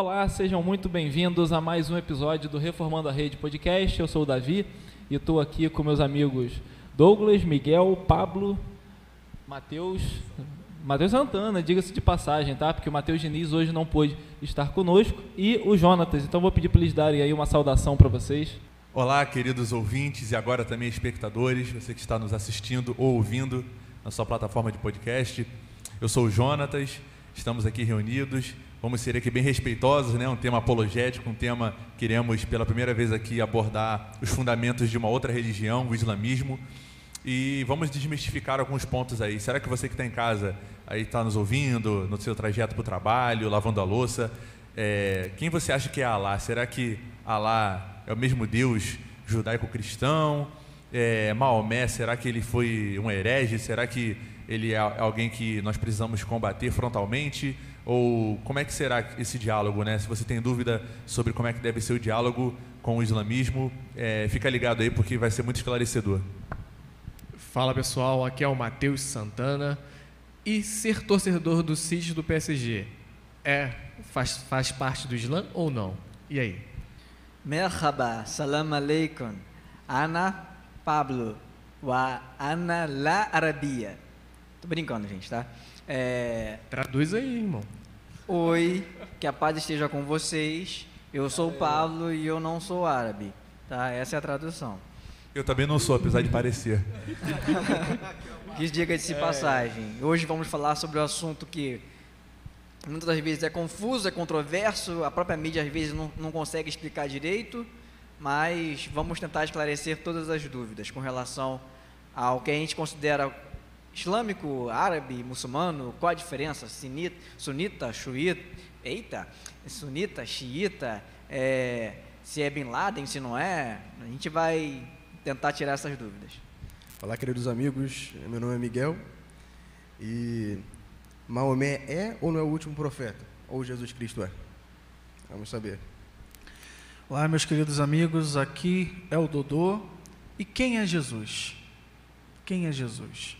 Olá, sejam muito bem-vindos a mais um episódio do Reformando a Rede Podcast. Eu sou o Davi e estou aqui com meus amigos Douglas, Miguel, Pablo, Matheus, Matheus Santana, diga-se de passagem, tá? Porque o Matheus Diniz hoje não pôde estar conosco e o Jonatas. Então vou pedir para eles darem aí uma saudação para vocês. Olá, queridos ouvintes e agora também espectadores, você que está nos assistindo ou ouvindo na sua plataforma de podcast. Eu sou o Jonatas, estamos aqui reunidos. Vamos ser aqui bem respeitosos, né? Um tema apologético, um tema que queremos pela primeira vez aqui abordar os fundamentos de uma outra religião, o islamismo. E vamos desmistificar alguns pontos aí. Será que você que está em casa aí está nos ouvindo, no seu trajeto para o trabalho, lavando a louça, é, quem você acha que é Alá? Será que Alá é o mesmo Deus judaico-cristão? É, Maomé, será que ele foi um herege? Será que ele é alguém que nós precisamos combater frontalmente? Ou como é que será esse diálogo, né? Se você tem dúvida sobre como é que deve ser o diálogo com o islamismo, é, fica ligado aí porque vai ser muito esclarecedor. Fala pessoal, aqui é o Matheus Santana. E ser torcedor do City do PSG é faz, faz parte do Islã ou não? E aí? Merhaba, salam aleikum. Ana Pablo, wa ana la Arabia. Tô brincando, gente, tá? É... Traduz aí, irmão. Oi, que a paz esteja com vocês. Eu sou o Pablo e eu não sou árabe. Tá? Essa é a tradução. Eu também não sou, apesar de parecer. que diga-se de passagem. Hoje vamos falar sobre o um assunto que muitas das vezes é confuso, é controverso, a própria mídia às vezes não, não consegue explicar direito, mas vamos tentar esclarecer todas as dúvidas com relação ao que a gente considera islâmico, árabe, muçulmano, qual a diferença? Sunita, sunita xiita, eita, sunita, xiita, é, se é Bin Laden, se não é, a gente vai tentar tirar essas dúvidas. Olá, queridos amigos, meu nome é Miguel e Maomé é ou não é o último profeta? Ou Jesus Cristo é? Vamos saber. Olá, meus queridos amigos, aqui é o Dodô. E quem é Jesus? Quem é Jesus?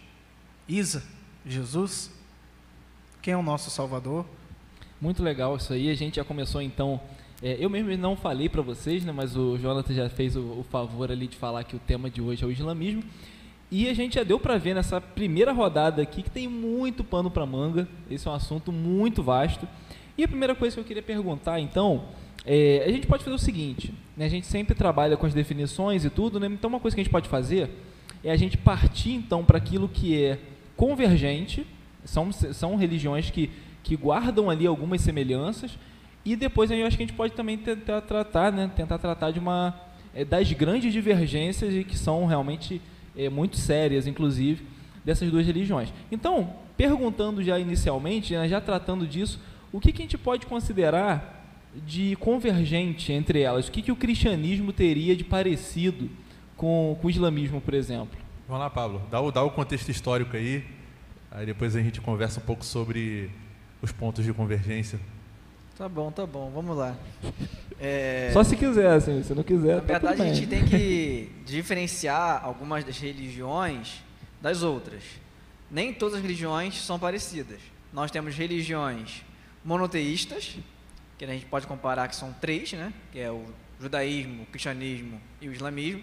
Isa, Jesus, quem é o nosso Salvador? Muito legal isso aí. A gente já começou então. É, eu mesmo não falei para vocês, né, mas o Jonathan já fez o, o, favor ali de falar que o tema de hoje é o islamismo. E a gente já deu para ver nessa primeira rodada aqui que tem muito pano para manga. Esse é um assunto muito vasto. E a primeira coisa que eu queria perguntar, então, é, a gente pode fazer o seguinte: né, a gente sempre trabalha com as definições e tudo, né, então uma coisa que a gente pode fazer é a gente partir então para aquilo que é convergente, são, são religiões que, que guardam ali algumas semelhanças, e depois eu acho que a gente pode também tentar tratar, né, tentar tratar de uma é, das grandes divergências e que são realmente é, muito sérias, inclusive, dessas duas religiões. Então, perguntando já inicialmente, né, já tratando disso, o que, que a gente pode considerar de convergente entre elas? O que, que o cristianismo teria de parecido com, com o islamismo, por exemplo? Vamos lá, Pablo. Dá o, dá o contexto histórico aí. Aí depois a gente conversa um pouco sobre os pontos de convergência. Tá bom, tá bom. Vamos lá. É... Só se quiser, assim. Se não quiser, Na tá verdade, a gente tem que diferenciar algumas das religiões das outras. Nem todas as religiões são parecidas. Nós temos religiões monoteístas, que a gente pode comparar que são três, né? Que é o judaísmo, o cristianismo e o islamismo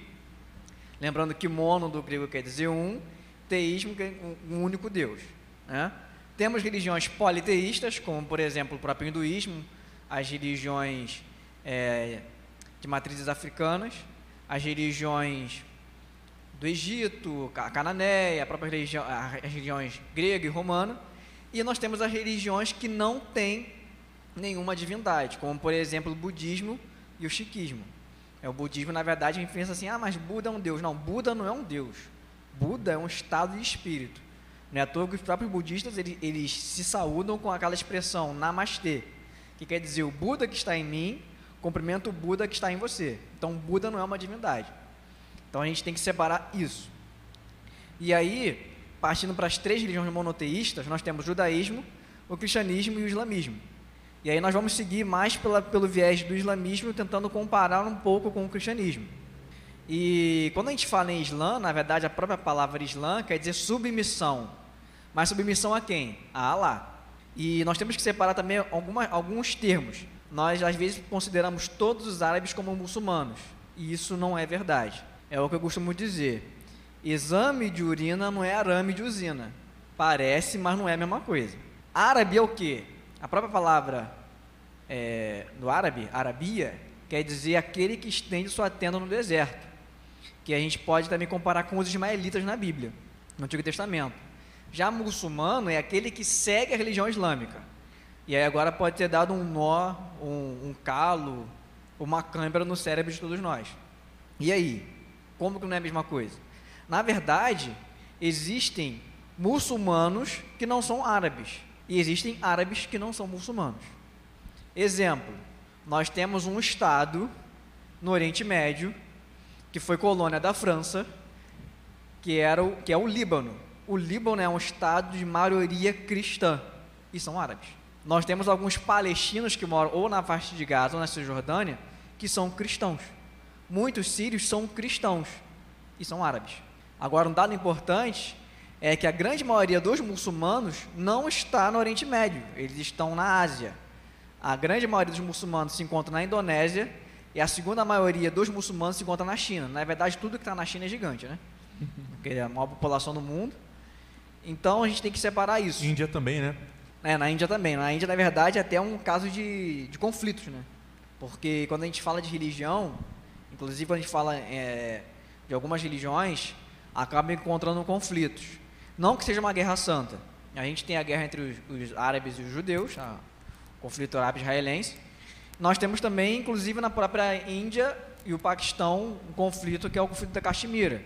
Lembrando que mono do grego quer dizer um, teísmo quer um único Deus. Né? Temos religiões politeístas, como por exemplo o próprio hinduísmo, as religiões é, de matrizes africanas, as religiões do Egito, a cananeia, a própria religião, as religiões grega e romana, e nós temos as religiões que não têm nenhuma divindade, como por exemplo o budismo e o sikhismo. É o budismo, na verdade, a gente pensa assim: ah, mas Buda é um deus. Não, Buda não é um deus. Buda é um estado de espírito. Não é à toa que os próprios budistas eles, eles se saúdam com aquela expressão namastê, que quer dizer o Buda que está em mim cumprimenta o Buda que está em você. Então, Buda não é uma divindade. Então, a gente tem que separar isso. E aí, partindo para as três religiões monoteístas, nós temos o judaísmo, o cristianismo e o islamismo. E aí nós vamos seguir mais pela, pelo viés do islamismo, tentando comparar um pouco com o cristianismo. E quando a gente fala em Islã, na verdade a própria palavra Islã quer dizer submissão. Mas submissão a quem? A Allah. E nós temos que separar também alguns termos. nós às vezes consideramos todos os árabes como muçulmanos, e isso não é verdade. É o que eu costumo dizer. Exame de urina não é arame de usina. Parece, mas não é a mesma coisa. Árabe é o quê? A própria palavra é, do árabe, arabia, quer dizer aquele que estende sua tenda no deserto. Que a gente pode também comparar com os ismaelitas na Bíblia, no Antigo Testamento. Já muçulmano é aquele que segue a religião islâmica. E aí agora pode ter dado um nó, um, um calo, uma câimbra no cérebro de todos nós. E aí? Como que não é a mesma coisa? Na verdade, existem muçulmanos que não são árabes e existem árabes que não são muçulmanos. Exemplo, nós temos um estado no Oriente Médio que foi colônia da França, que era o, que é o Líbano. O Líbano é um estado de maioria cristã e são árabes. Nós temos alguns palestinos que moram ou na faixa de Gaza ou na Cisjordânia que são cristãos. Muitos sírios são cristãos e são árabes. Agora, um dado importante é que a grande maioria dos muçulmanos não está no Oriente Médio, eles estão na Ásia. A grande maioria dos muçulmanos se encontra na Indonésia e a segunda maioria dos muçulmanos se encontra na China. Na verdade, tudo que está na China é gigante, né? Porque é a maior população do mundo. Então, a gente tem que separar isso. Índia também, né? É, na Índia também. Na Índia, na verdade, é até um caso de, de conflitos, né? Porque quando a gente fala de religião, inclusive quando a gente fala é, de algumas religiões, acaba encontrando conflitos. Não que seja uma guerra santa. A gente tem a guerra entre os, os árabes e os judeus, a, o conflito árabe-israelense. Nós temos também, inclusive na própria Índia e o Paquistão, um conflito que é o conflito da Caxemira.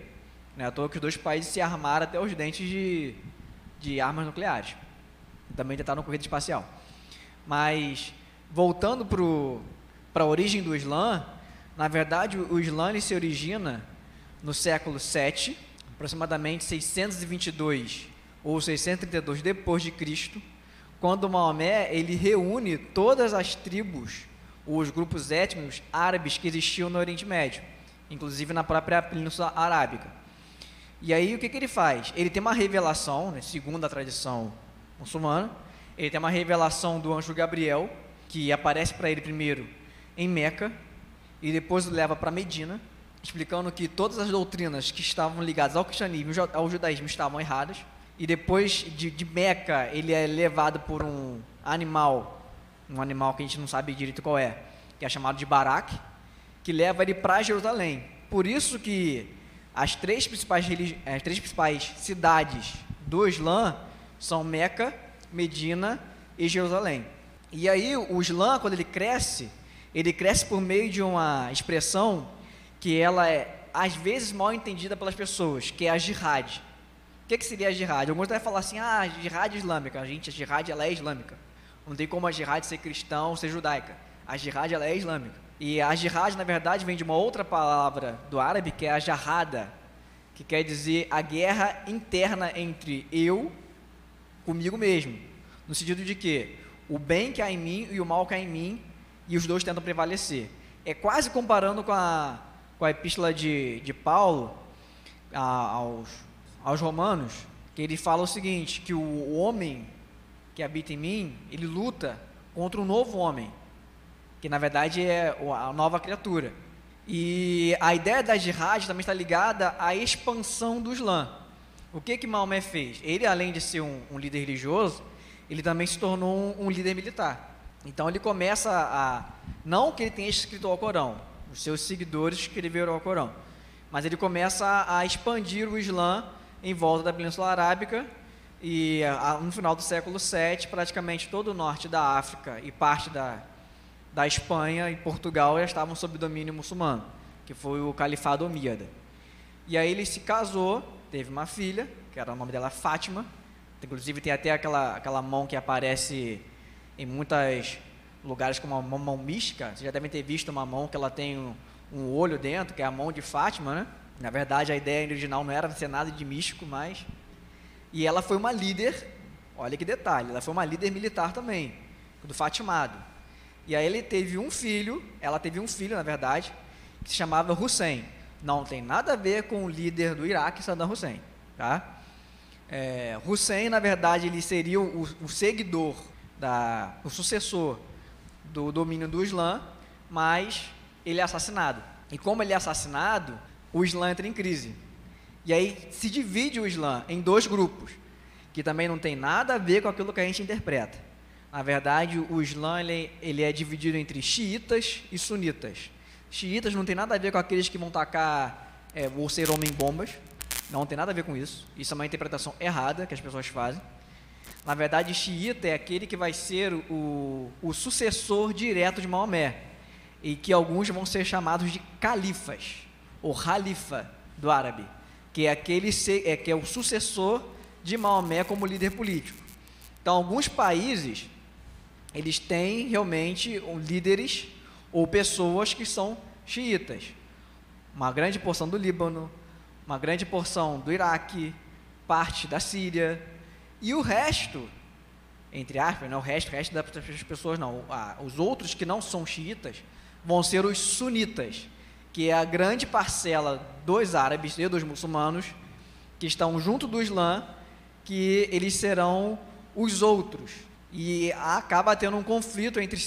Né? À toa que os dois países se armaram até os dentes de, de armas nucleares. Também está no corrida espacial. Mas, voltando para a origem do Islã, na verdade, o Islã se origina no século 7, aproximadamente 622 ou 632 depois de Cristo, quando Maomé ele reúne todas as tribos, os grupos étnicos árabes que existiam no Oriente Médio, inclusive na própria Península Arábica. E aí o que, que ele faz? Ele tem uma revelação, né, segundo a tradição muçulmana, ele tem uma revelação do anjo Gabriel, que aparece para ele primeiro em Meca e depois o leva para Medina, explicando que todas as doutrinas que estavam ligadas ao cristianismo ao judaísmo estavam erradas. E depois de, de Meca, ele é levado por um animal, um animal que a gente não sabe direito qual é, que é chamado de Barak, que leva ele para Jerusalém. Por isso que as três principais, as três principais cidades do Islã são Meca, Medina e Jerusalém. E aí o Islã, quando ele cresce, ele cresce por meio de uma expressão que ela é às vezes mal entendida pelas pessoas, que é a jihad. O que, que seria a jihad? Alguns devem falar assim, ah, jihad islâmica. Gente, a jihad ela é islâmica. Não tem como a jihad ser cristã ou ser judaica. A jihad ela é islâmica. E a jihad, na verdade, vem de uma outra palavra do árabe, que é a jahada, que quer dizer a guerra interna entre eu comigo mesmo. No sentido de que o bem que há em mim e o mal que há em mim, e os dois tentam prevalecer. É quase comparando com a, com a epístola de, de Paulo a, aos, aos romanos, que ele fala o seguinte, que o homem que habita em mim, ele luta contra um novo homem, que na verdade é a nova criatura. E a ideia da jihad também está ligada à expansão do Islã. O que que Maomé fez? Ele, além de ser um, um líder religioso, ele também se tornou um, um, líder militar. Então ele começa a, não que ele tenha escrito o Alcorão, os seus seguidores escreveram o Alcorão, mas ele começa a, a expandir o Islã em volta da Península Arábica e a, no final do século VII, praticamente todo o norte da África e parte da, da Espanha e Portugal já estavam sob domínio muçulmano, que foi o Califado Omíada. E aí ele se casou teve uma filha, que era o nome dela Fátima. Inclusive tem até aquela, aquela mão que aparece em muitos lugares como uma mão mística. Vocês já devem ter visto uma mão que ela tem um, um olho dentro, que é a mão de Fátima, né? Na verdade, a ideia original não era ser nada de místico, mas... E ela foi uma líder, olha que detalhe, ela foi uma líder militar também, do Fatimado. E aí ele teve um filho, ela teve um filho, na verdade, que se chamava Hussein não tem nada a ver com o líder do Iraque, Saddam Hussein. Tá? É, Hussein, na verdade, ele seria o, o seguidor, da, o sucessor do domínio do Islã, mas ele é assassinado. E como ele é assassinado, o Islã entra em crise. E aí se divide o Islã em dois grupos, que também não tem nada a ver com aquilo que a gente interpreta. Na verdade, o Islã ele, ele é dividido entre xiitas e sunitas. Xiitas não tem nada a ver com aqueles que vão tacar é, ou ser homem-bombas. Não tem nada a ver com isso. Isso é uma interpretação errada que as pessoas fazem. Na verdade, xiita é aquele que vai ser o, o sucessor direto de Maomé. E que alguns vão ser chamados de califas, ou halifa do árabe, que é aquele é, que é o sucessor de Maomé como líder político. Então, alguns países eles têm realmente líderes ou pessoas que são xiitas. Uma grande porção do Líbano, uma grande porção do Iraque, parte da Síria e o resto, entre aspas, não, né, o resto, o resto das pessoas não, os outros que não são xiitas vão ser os sunitas, que é a grande parcela dos árabes e dos muçulmanos que estão junto do Islã, que eles serão os outros, e acaba tendo um conflito entre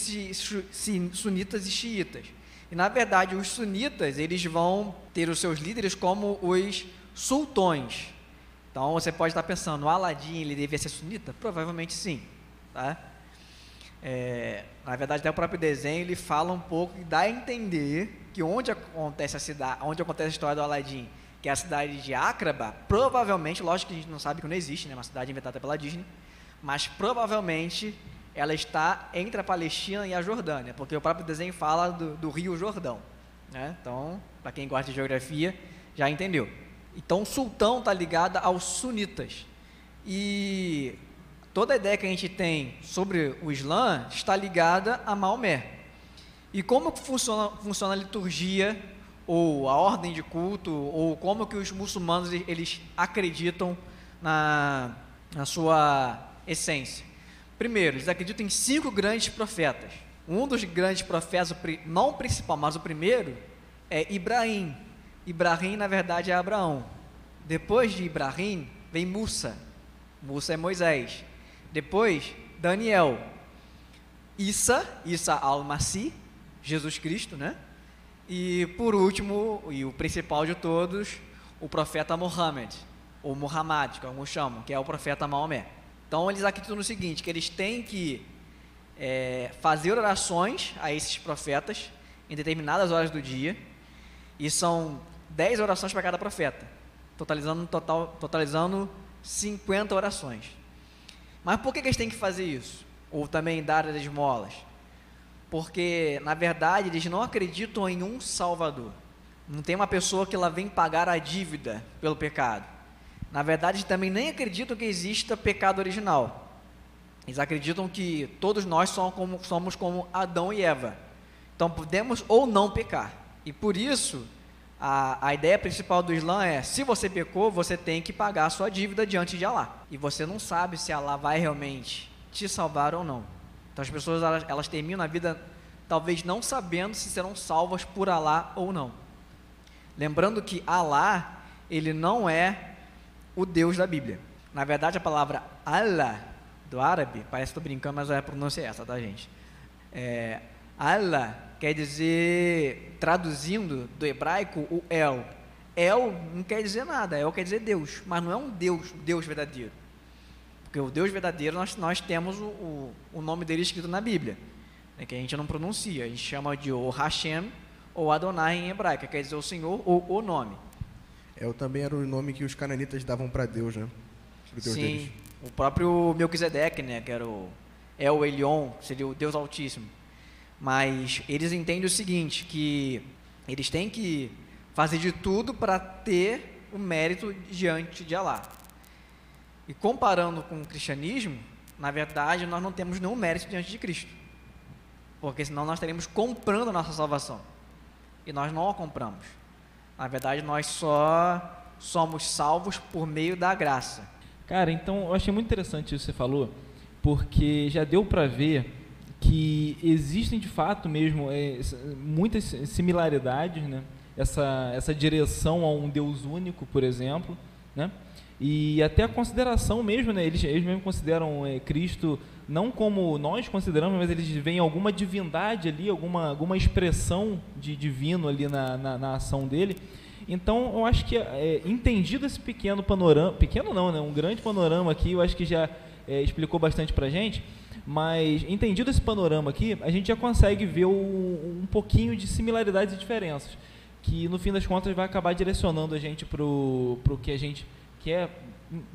sunitas e xiitas. E na verdade, os sunitas, eles vão ter os seus líderes como os sultões. Então você pode estar pensando, o Aladim ele devia ser sunita? Provavelmente sim, tá? É, na verdade, até o próprio desenho ele fala um pouco e dá a entender que onde acontece a cidade, onde acontece a história do Aladim, que é a cidade de Acraba, provavelmente, lógico que a gente não sabe que não existe, né, uma cidade inventada pela Disney, mas provavelmente ela está entre a Palestina e a Jordânia, porque o próprio desenho fala do, do Rio Jordão. Né? Então, para quem gosta de geografia, já entendeu. Então, o sultão está ligado aos sunitas. E toda a ideia que a gente tem sobre o Islã está ligada a Maomé. E como funciona, funciona a liturgia, ou a ordem de culto, ou como que os muçulmanos eles acreditam na, na sua essência. Primeiro, eles acreditam em cinco grandes profetas. Um dos grandes profetas, não o principal, mas o primeiro, é Ibrahim. Ibrahim, na verdade, é Abraão. Depois de Ibrahim, vem Musa. Musa é Moisés. Depois, Daniel. Isa, Isa al-Masih, Jesus Cristo, né? E por último, e o principal de todos, o profeta Muhammad, ou Muhammad, como alguns chamam, que é o profeta Maomé. Então eles acreditam no seguinte, que eles têm que é, fazer orações a esses profetas em determinadas horas do dia, e são 10 orações para cada profeta, totalizando, total, totalizando 50 orações. Mas por que, que eles têm que fazer isso? Ou também dar as esmolas? Porque, na verdade, eles não acreditam em um Salvador. Não tem uma pessoa que ela vem pagar a dívida pelo pecado. Na verdade, também nem acreditam que exista pecado original. Eles acreditam que todos nós somos como, somos como Adão e Eva. Então podemos ou não pecar. E por isso, a, a ideia principal do Islã é: se você pecou, você tem que pagar a sua dívida diante de Allah. E você não sabe se Allah vai realmente te salvar ou não. Então as pessoas elas, elas terminam a vida talvez não sabendo se serão salvas por Allah ou não. Lembrando que Allah, ele não é o Deus da Bíblia. Na verdade, a palavra Allah, do árabe, parece que estou brincando, mas a pronúncia é essa, tá, gente? É, Allah quer dizer, traduzindo do hebraico, o El. El não quer dizer nada, El quer dizer Deus, mas não é um Deus, Deus verdadeiro. Porque o Deus verdadeiro, nós, nós temos o, o, o nome dele escrito na Bíblia, né, que a gente não pronuncia, a gente chama de o Hashem ou Adonai em hebraico, quer dizer o Senhor ou o nome. El é, também era o nome que os cananitas davam para Deus, né? Deus Sim, deles. o próprio Melquisedeque, né? Que era o El Elion, seria o Deus Altíssimo. Mas eles entendem o seguinte, que eles têm que fazer de tudo para ter o mérito diante de Allah. E comparando com o cristianismo, na verdade, nós não temos nenhum mérito diante de Cristo. Porque senão nós estaríamos comprando a nossa salvação. E nós não a compramos. Na verdade, nós só somos salvos por meio da graça. Cara, então eu achei muito interessante isso que você falou, porque já deu para ver que existem de fato mesmo é, muitas similaridades, né? Essa, essa direção a um Deus único, por exemplo, né? e até a consideração mesmo, né? Eles, eles mesmo consideram é, Cristo não como nós consideramos, mas eles veem alguma divindade ali, alguma, alguma expressão de divino ali na, na, na ação dele. Então, eu acho que é, entendido esse pequeno panorama, pequeno não, né? Um grande panorama aqui, eu acho que já é, explicou bastante para gente. Mas entendido esse panorama aqui, a gente já consegue ver um pouquinho de similaridades e diferenças, que no fim das contas vai acabar direcionando a gente para o que a gente quer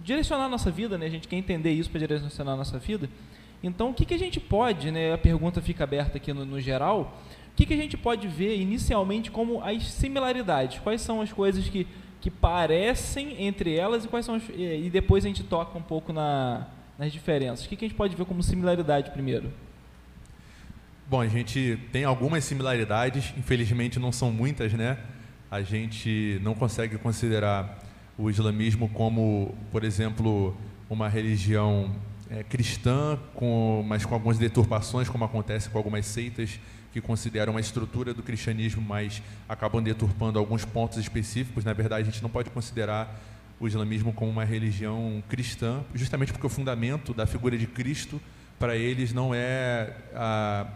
direcionar a nossa vida, né? A gente quer entender isso para direcionar a nossa vida. Então, o que, que a gente pode, né? A pergunta fica aberta aqui no, no geral. O que, que a gente pode ver inicialmente como as similaridades? Quais são as coisas que, que parecem entre elas e quais são as, e depois a gente toca um pouco na, nas diferenças. O que, a gente pode ver como similaridade primeiro? Bom, a gente tem algumas similaridades, infelizmente não são muitas, né? A gente não consegue considerar o islamismo como, por exemplo, uma religião é, cristã, com, mas com algumas deturpações, como acontece com algumas seitas que consideram a estrutura do cristianismo, mas acabam deturpando alguns pontos específicos. Na verdade, a gente não pode considerar o islamismo como uma religião cristã, justamente porque o fundamento da figura de Cristo para eles não é a,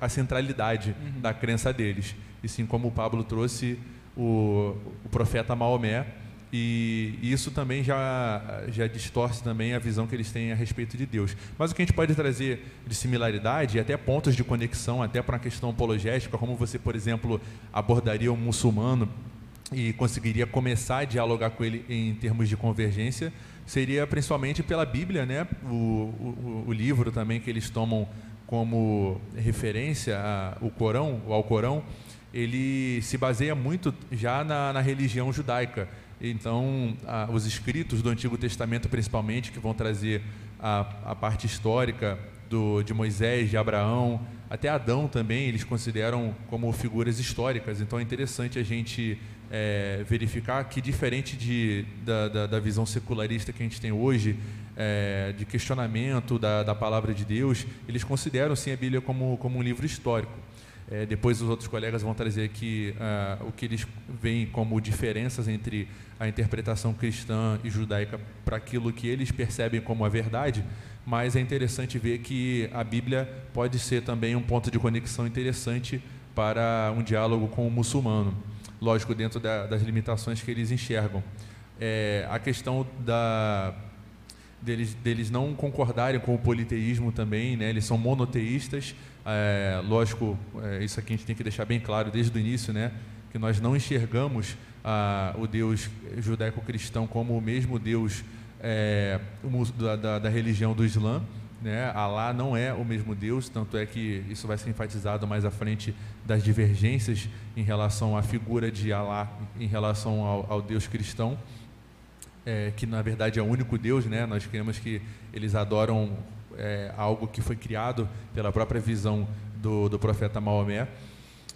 a centralidade uhum. da crença deles, e sim como o Pablo trouxe o, o profeta Maomé, e isso também já, já distorce também a visão que eles têm a respeito de Deus. Mas o que a gente pode trazer de similaridade, e até pontos de conexão, até para uma questão apologética, como você, por exemplo, abordaria um muçulmano e conseguiria começar a dialogar com ele em termos de convergência, seria principalmente pela Bíblia, né? o, o, o livro também que eles tomam como referência, o Corão, o Alcorão, ele se baseia muito já na, na religião judaica. Então, a, os escritos do Antigo Testamento, principalmente, que vão trazer a, a parte histórica do, de Moisés, de Abraão, até Adão também, eles consideram como figuras históricas. Então, é interessante a gente é, verificar que, diferente de, da, da, da, visão secularista que a gente tem hoje, é, de questionamento da, da palavra de Deus, eles consideram sim a Bíblia como, como um livro histórico. É, depois os outros colegas vão trazer aqui uh, o que eles veem como diferenças entre a interpretação cristã e judaica para aquilo que eles percebem como a verdade, mas é interessante ver que a Bíblia pode ser também um ponto de conexão interessante para um diálogo com o muçulmano, lógico, dentro da, das limitações que eles enxergam. É, a questão da, deles, deles não concordarem com o politeísmo também, né? eles são monoteístas, é, lógico, é, isso aqui a gente tem que deixar bem claro desde o início, né? que nós não enxergamos ah, o Deus judaico-cristão como o mesmo Deus é, da, da, da, religião do Islã. Né? Alá não é o mesmo Deus, tanto é que isso vai ser enfatizado mais à frente das divergências em relação à figura de Alá, em relação ao, ao Deus cristão, é, que na verdade é o único Deus. Né? Nós queremos que eles adoram é, algo que foi criado pela própria visão do, do profeta Maomé.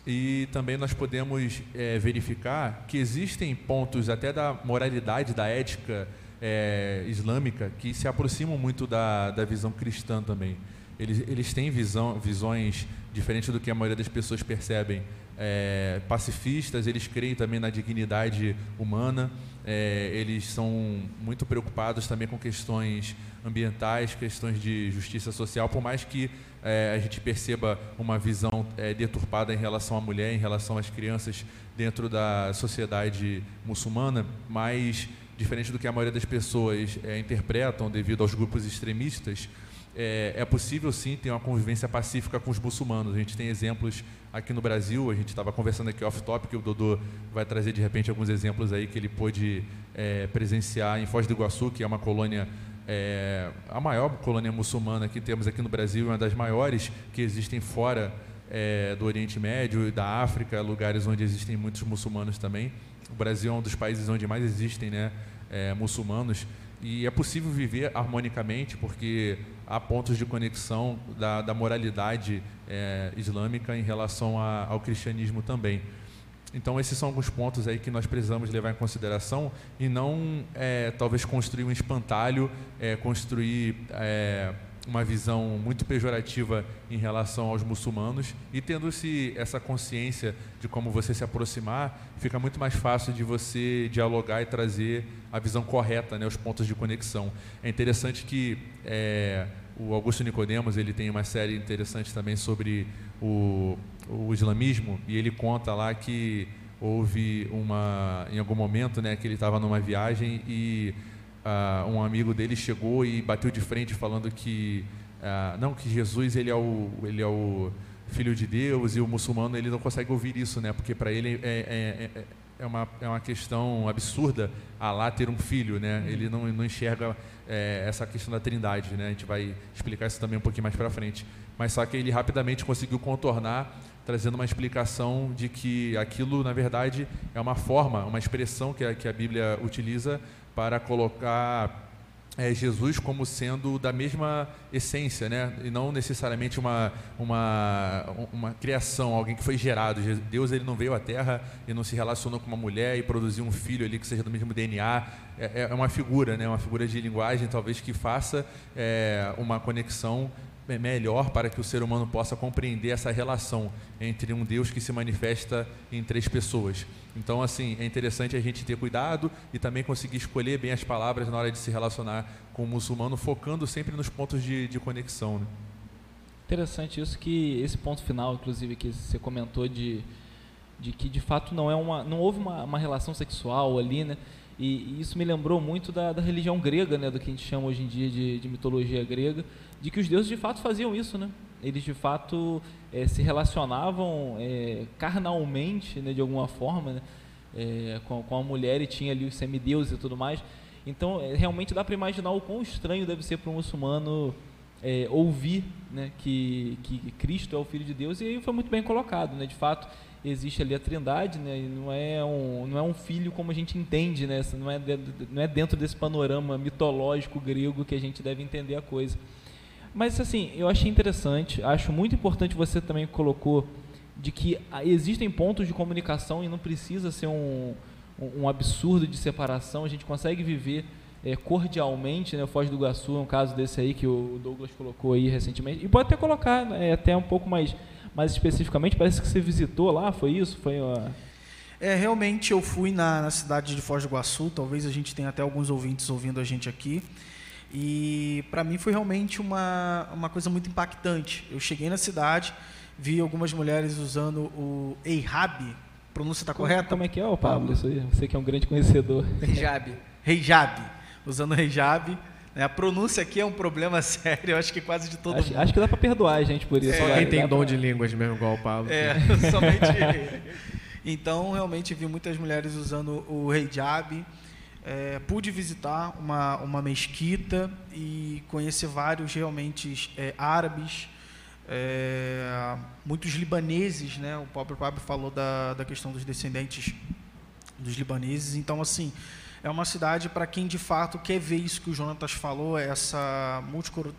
E também nós podemos é, verificar que existem pontos até da moralidade, da ética é, islâmica, que se aproximam muito da, da visão cristã também. Eles, eles têm visão, visões diferentes do que a maioria das pessoas percebem. É, pacifistas, eles creem também na dignidade humana, é, eles são muito preocupados também com questões ambientais, questões de justiça social, por mais que é, a gente perceba uma visão é, deturpada em relação à mulher, em relação às crianças dentro da sociedade muçulmana, mas diferente do que a maioria das pessoas é, interpretam devido aos grupos extremistas, é, é, possível sim ter uma convivência pacífica com os muçulmanos. A gente tem exemplos aqui no Brasil, a gente estava conversando aqui off-topic, o Dodô vai trazer de repente alguns exemplos aí que ele pôde é, presenciar em Foz do Iguaçu, que é uma colônia é, a maior colônia muçulmana que temos aqui no Brasil, uma das maiores que existem fora é, do Oriente Médio e da África, lugares onde existem muitos muçulmanos também. O Brasil é um dos países onde mais existem né, é, muçulmanos e é possível viver harmonicamente porque há pontos de conexão da, da moralidade é, islâmica em relação a, ao cristianismo também. Então, esses são alguns pontos aí que nós precisamos levar em consideração e não, é, talvez, construir um espantalho, é, construir é, uma visão muito pejorativa em relação aos muçulmanos e tendo-se essa consciência de como você se aproximar, fica muito mais fácil de você dialogar e trazer a visão correta, né, os pontos de conexão. É interessante que é, o Augusto Nicodemos ele tem uma série interessante também sobre o, o islamismo e ele conta lá que houve uma em algum momento, né, que ele estava numa viagem e uh, um amigo dele chegou e bateu de frente falando que uh, não que Jesus ele é o ele é o filho de Deus e o muçulmano ele não consegue ouvir isso, né? Porque para ele é, é, é, é, uma, é uma questão absurda Alá ter um filho, né? Ele não, não enxerga é, essa questão da trindade, né? A gente vai explicar isso também um pouquinho mais para frente. Mas só que ele rapidamente conseguiu contornar trazendo uma explicação de que aquilo, na verdade, é uma forma, uma expressão que a, que a Bíblia utiliza para colocar é, Jesus como sendo da mesma essência, né? E não necessariamente uma, uma, uma criação, alguém que foi gerado. Deus ele não veio à Terra e não se relacionou com uma mulher e produziu um filho ali que seja do mesmo DNA. É, é uma figura, né? Uma figura de linguagem, talvez que faça é, uma conexão melhor para que o ser humano possa compreender essa relação entre um Deus que se manifesta em três pessoas. Então, assim, é interessante a gente ter cuidado e também conseguir escolher bem as palavras na hora de se relacionar com o muçulmano, focando sempre nos pontos de, de conexão. Né? Interessante isso que esse ponto final, inclusive, que você comentou de, de que de fato não é uma, não houve uma, uma relação sexual ali, né? E, e isso me lembrou muito da, da, religião grega, né? Do que a gente chama hoje em dia de, de mitologia grega de que os deuses de fato faziam isso, né? Eles de fato é, se relacionavam é, carnalmente, né, de alguma forma, né, é, com, com a mulher e tinha ali os semideuses e tudo mais. Então, realmente dá para imaginar o quão estranho deve ser para um muçulmano ouvir né, que, que Cristo é o Filho de Deus. E aí foi muito bem colocado, né? De fato, existe ali a Trindade, né? E não é um não é um filho como a gente entende, né? Não é não é dentro desse panorama mitológico grego que a gente deve entender a coisa. Mas assim, eu achei interessante, acho muito importante você também colocou de que existem pontos de comunicação e não precisa ser um, um absurdo de separação, a gente consegue viver é, cordialmente, né? O Foz do Iguaçu é um caso desse aí que o Douglas colocou aí recentemente, e pode até colocar né, até um pouco mais, mais especificamente, parece que você visitou lá, foi isso? Foi uma... É, realmente eu fui na, na cidade de Foz do Iguaçu, talvez a gente tenha até alguns ouvintes ouvindo a gente aqui, e para mim foi realmente uma, uma coisa muito impactante. Eu cheguei na cidade, vi algumas mulheres usando o Eihab, pronúncia está correta? Como é que é, o Pablo? Isso aí, você que é um grande conhecedor. Hijab. Hijab, usando o Hijab. Né? A pronúncia aqui é um problema sério, eu acho que quase de todo acho, mundo. Acho que dá para perdoar a gente por isso. É, quem tem dom pra... de línguas mesmo, igual o Pablo. É, somente Então, realmente, vi muitas mulheres usando o hijab. É, pude visitar uma, uma mesquita e conhecer vários realmente é, árabes, é, muitos libaneses, né? O próprio Pablo falou da, da questão dos descendentes dos libaneses. Então, assim, é uma cidade para quem de fato quer ver isso que o Jonatas falou, essa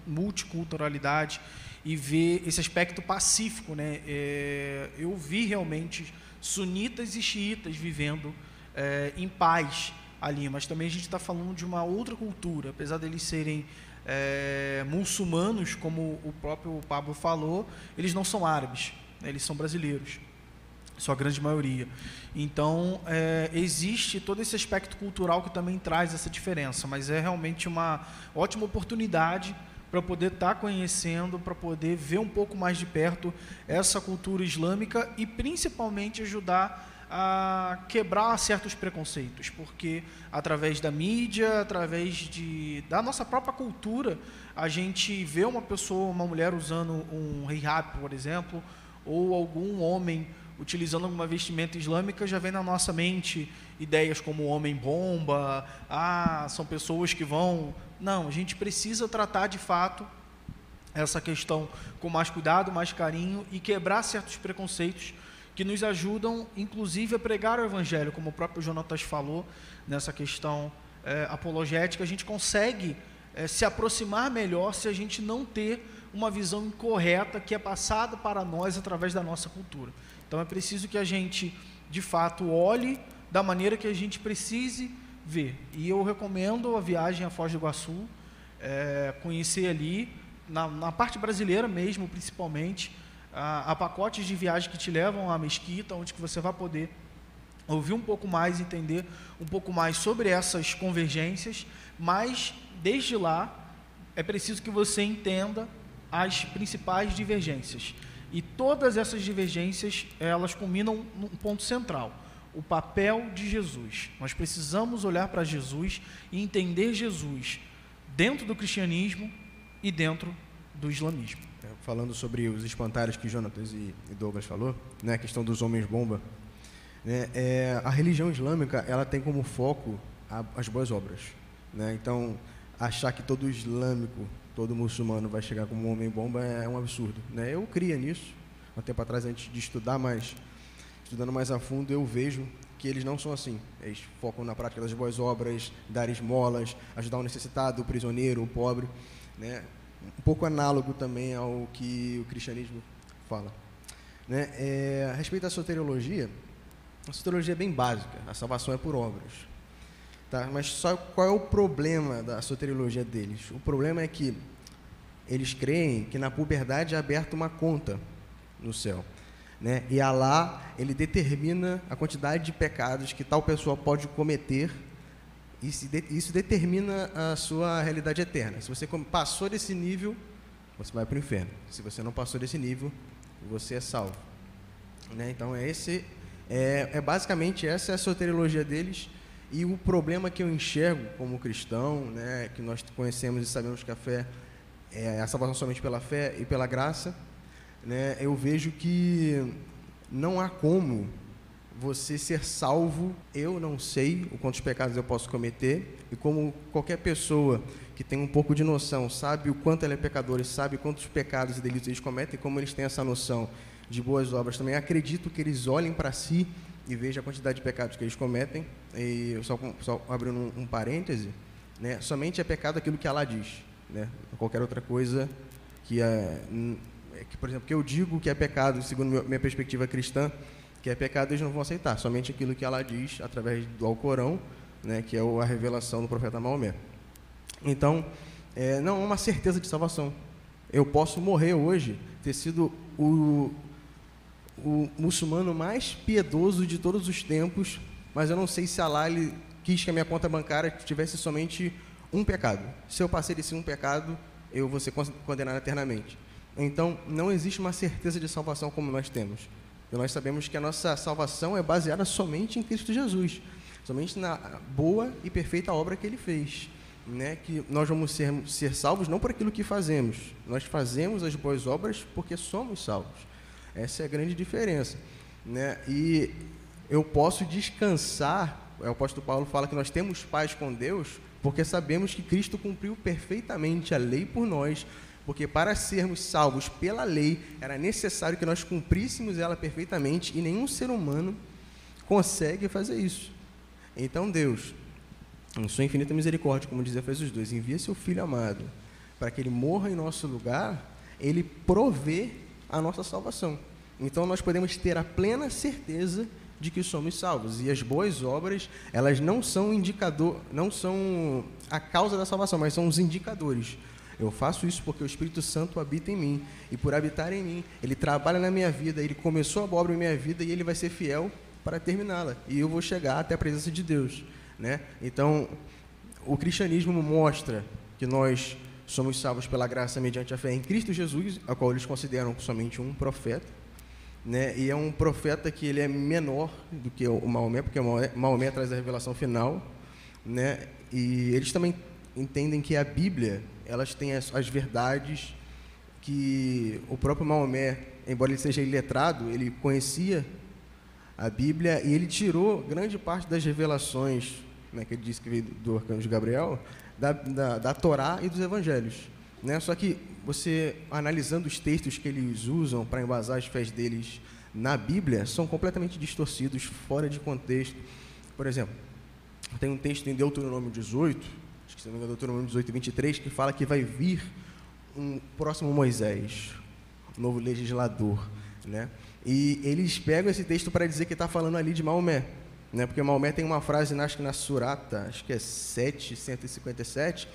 multiculturalidade e ver esse aspecto pacífico, né? É, eu vi realmente sunitas e xiitas vivendo é, em paz ali, mas também a gente está falando de uma outra cultura, apesar deles serem é, muçulmanos, como o próprio Pablo falou, eles não são árabes, né, eles são brasileiros, sua grande maioria. Então, é, existe todo esse aspecto cultural que também traz essa diferença, mas é realmente uma ótima oportunidade para poder estar tá conhecendo, para poder ver um pouco mais de perto essa cultura islâmica e principalmente ajudar a quebrar certos preconceitos, porque através da mídia, através de, da nossa própria cultura, a gente vê uma pessoa, uma mulher usando um hijab, por exemplo, ou algum homem utilizando alguma vestimenta islâmica, já vem na nossa mente ideias como homem-bomba, ah, são pessoas que vão... Não, a gente precisa tratar de fato essa questão com mais cuidado, mais carinho e quebrar certos preconceitos que nos ajudam, inclusive, a pregar o Evangelho, como o próprio Jonatas falou nessa questão é, apologética. A gente consegue é, se aproximar melhor se a gente não ter uma visão incorreta que é passada para nós através da nossa cultura. Então é preciso que a gente, de fato, olhe da maneira que a gente precise ver. E eu recomendo a viagem a Foz do Iguaçu, é, conhecer ali, na, na parte brasileira mesmo, principalmente, há, há pacotes de viagem que te levam à mesquita, onde que você vai poder ouvir um pouco mais, entender um pouco mais sobre essas convergências, mas desde lá é preciso que você entenda as principais divergências. E todas essas divergências, elas culminam num ponto central, o papel de Jesus. Nós precisamos olhar para Jesus e entender Jesus dentro do cristianismo e dentro do islamismo. É, falando sobre os espantalhos que Jonatas e Douglas falou, né, a questão dos homens bomba, né, é, a religião islâmica ela tem como foco a, as boas obras. Né? Então, achar que todo islâmico, todo muçulmano vai chegar como um homem bomba é um absurdo. Né? Eu cria nisso. Um tempo atrás, antes de estudar mais, estudando mais a fundo, eu vejo que eles não são assim. Eles focam na prática das boas obras, dar esmolas, ajudar o necessitado, o prisioneiro, o pobre. Né? Um pouco análogo também ao que o cristianismo fala. Né? É, a respeito da soteriologia, a soteriologia é bem básica, a salvação é por obras. Tá? Mas só qual é o problema da soteriologia deles? O problema é que eles creem que na puberdade é aberta uma conta no céu. Né? E Alá, ele determina a quantidade de pecados que tal pessoa pode cometer e isso determina a sua realidade eterna. Se você passou desse nível, você vai para o inferno. Se você não passou desse nível, você é salvo. Né? Então, é esse é, é basicamente essa é a soteriologia deles e o problema que eu enxergo como cristão, né, que nós conhecemos e sabemos que a fé é a salvação somente pela fé e pela graça, né, eu vejo que não há como você ser salvo. Eu não sei o quantos pecados eu posso cometer e como qualquer pessoa que tem um pouco de noção sabe o quanto ela é pecadora sabe quantos pecados e delitos eles cometem, como eles têm essa noção de boas obras também. Acredito que eles olhem para si e vejam a quantidade de pecados que eles cometem. E só, só abrindo um, um parêntese, né? Somente é pecado aquilo que Allah diz, né? Qualquer outra coisa que é, é que, por exemplo, que eu digo que é pecado, segundo minha perspectiva cristã, que é pecado eles não vão aceitar, somente aquilo que ela diz através do Alcorão, né, que é a revelação do profeta Maomé. Então, é, não é uma certeza de salvação. Eu posso morrer hoje, ter sido o, o muçulmano mais piedoso de todos os tempos, mas eu não sei se Allah ele quis que a minha conta bancária tivesse somente um pecado. Se eu passei desse um pecado, eu vou ser condenado eternamente. Então, não existe uma certeza de salvação como nós temos. Nós sabemos que a nossa salvação é baseada somente em Cristo Jesus, somente na boa e perfeita obra que Ele fez. Né? Que nós vamos ser, ser salvos não por aquilo que fazemos, nós fazemos as boas obras porque somos salvos. Essa é a grande diferença. Né? E eu posso descansar, o apóstolo Paulo fala que nós temos paz com Deus, porque sabemos que Cristo cumpriu perfeitamente a lei por nós, porque para sermos salvos pela lei era necessário que nós cumpríssemos ela perfeitamente e nenhum ser humano consegue fazer isso. Então Deus, em sua infinita misericórdia, como diz Efésios 2, envia seu Filho amado para que ele morra em nosso lugar, ele provê a nossa salvação. Então nós podemos ter a plena certeza de que somos salvos. E as boas obras, elas não são indicador, não são a causa da salvação, mas são os indicadores. Eu faço isso porque o Espírito Santo habita em mim. E por habitar em mim, ele trabalha na minha vida, ele começou a obra em minha vida e ele vai ser fiel para terminá-la. E eu vou chegar até a presença de Deus. Né? Então, o cristianismo mostra que nós somos salvos pela graça mediante a fé em Cristo Jesus, a qual eles consideram somente um profeta né? E é um profeta que ele é menor do que o Maomé, porque Maomé, traz a revelação final, né? E eles também entendem que a Bíblia, elas têm as, as verdades que o próprio Maomé, embora ele seja iletrado, ele conhecia a Bíblia e ele tirou grande parte das revelações, né, que ele disse que veio do arcanjo Gabriel, da, da, da Torá e dos Evangelhos. Né? Só que você analisando os textos que eles usam para embasar as fés deles na Bíblia, são completamente distorcidos, fora de contexto. Por exemplo, tem um texto em Deuteronômio 18, acho que se não me engano, Deuteronômio 18, 23, que fala que vai vir um próximo Moisés, um novo legislador, né? E eles pegam esse texto para dizer que está falando ali de Maomé, né? Porque Maomé tem uma frase, acho que na Surata, acho que é 7, 157,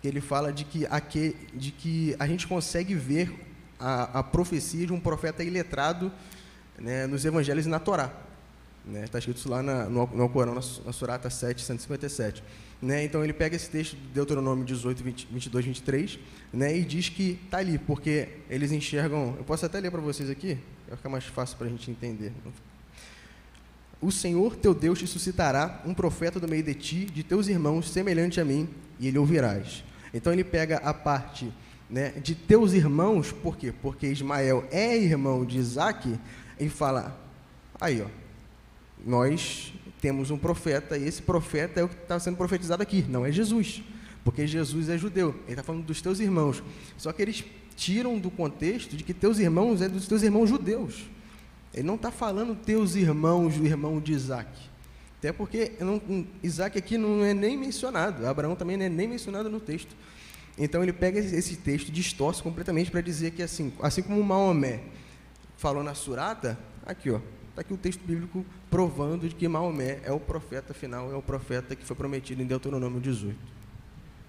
que ele fala de que, aqui, de que a gente consegue ver a, a profecia de um profeta iletrado né, nos evangelhos e na Torá. Está né? Tá escrito isso lá na, no, no Corão, na, na Surata 7, 157. Né? Então ele pega esse texto de Deuteronômio 18, 20, 22, 23 né? e diz que está ali, porque eles enxergam. Eu posso até ler para vocês aqui, vai ficar mais fácil para a gente entender. O Senhor teu Deus te suscitará um profeta do meio de ti, de teus irmãos, semelhante a mim, e ele ouvirás. Então ele pega a parte né, de teus irmãos, por quê? Porque Ismael é irmão de Isaac, e fala: aí, ó, nós temos um profeta, e esse profeta é o que está sendo profetizado aqui, não é Jesus, porque Jesus é judeu, ele está falando dos teus irmãos. Só que eles tiram do contexto de que teus irmãos é dos teus irmãos judeus. Ele não está falando teus irmãos, o irmão de Isaac. Até porque não, Isaac aqui não é nem mencionado, Abraão também não é nem mencionado no texto. Então ele pega esse texto distorce completamente para dizer que assim, assim como Maomé falou na Surata, aqui ó, está aqui o texto bíblico provando de que Maomé é o profeta final, é o profeta que foi prometido em Deuteronômio 18.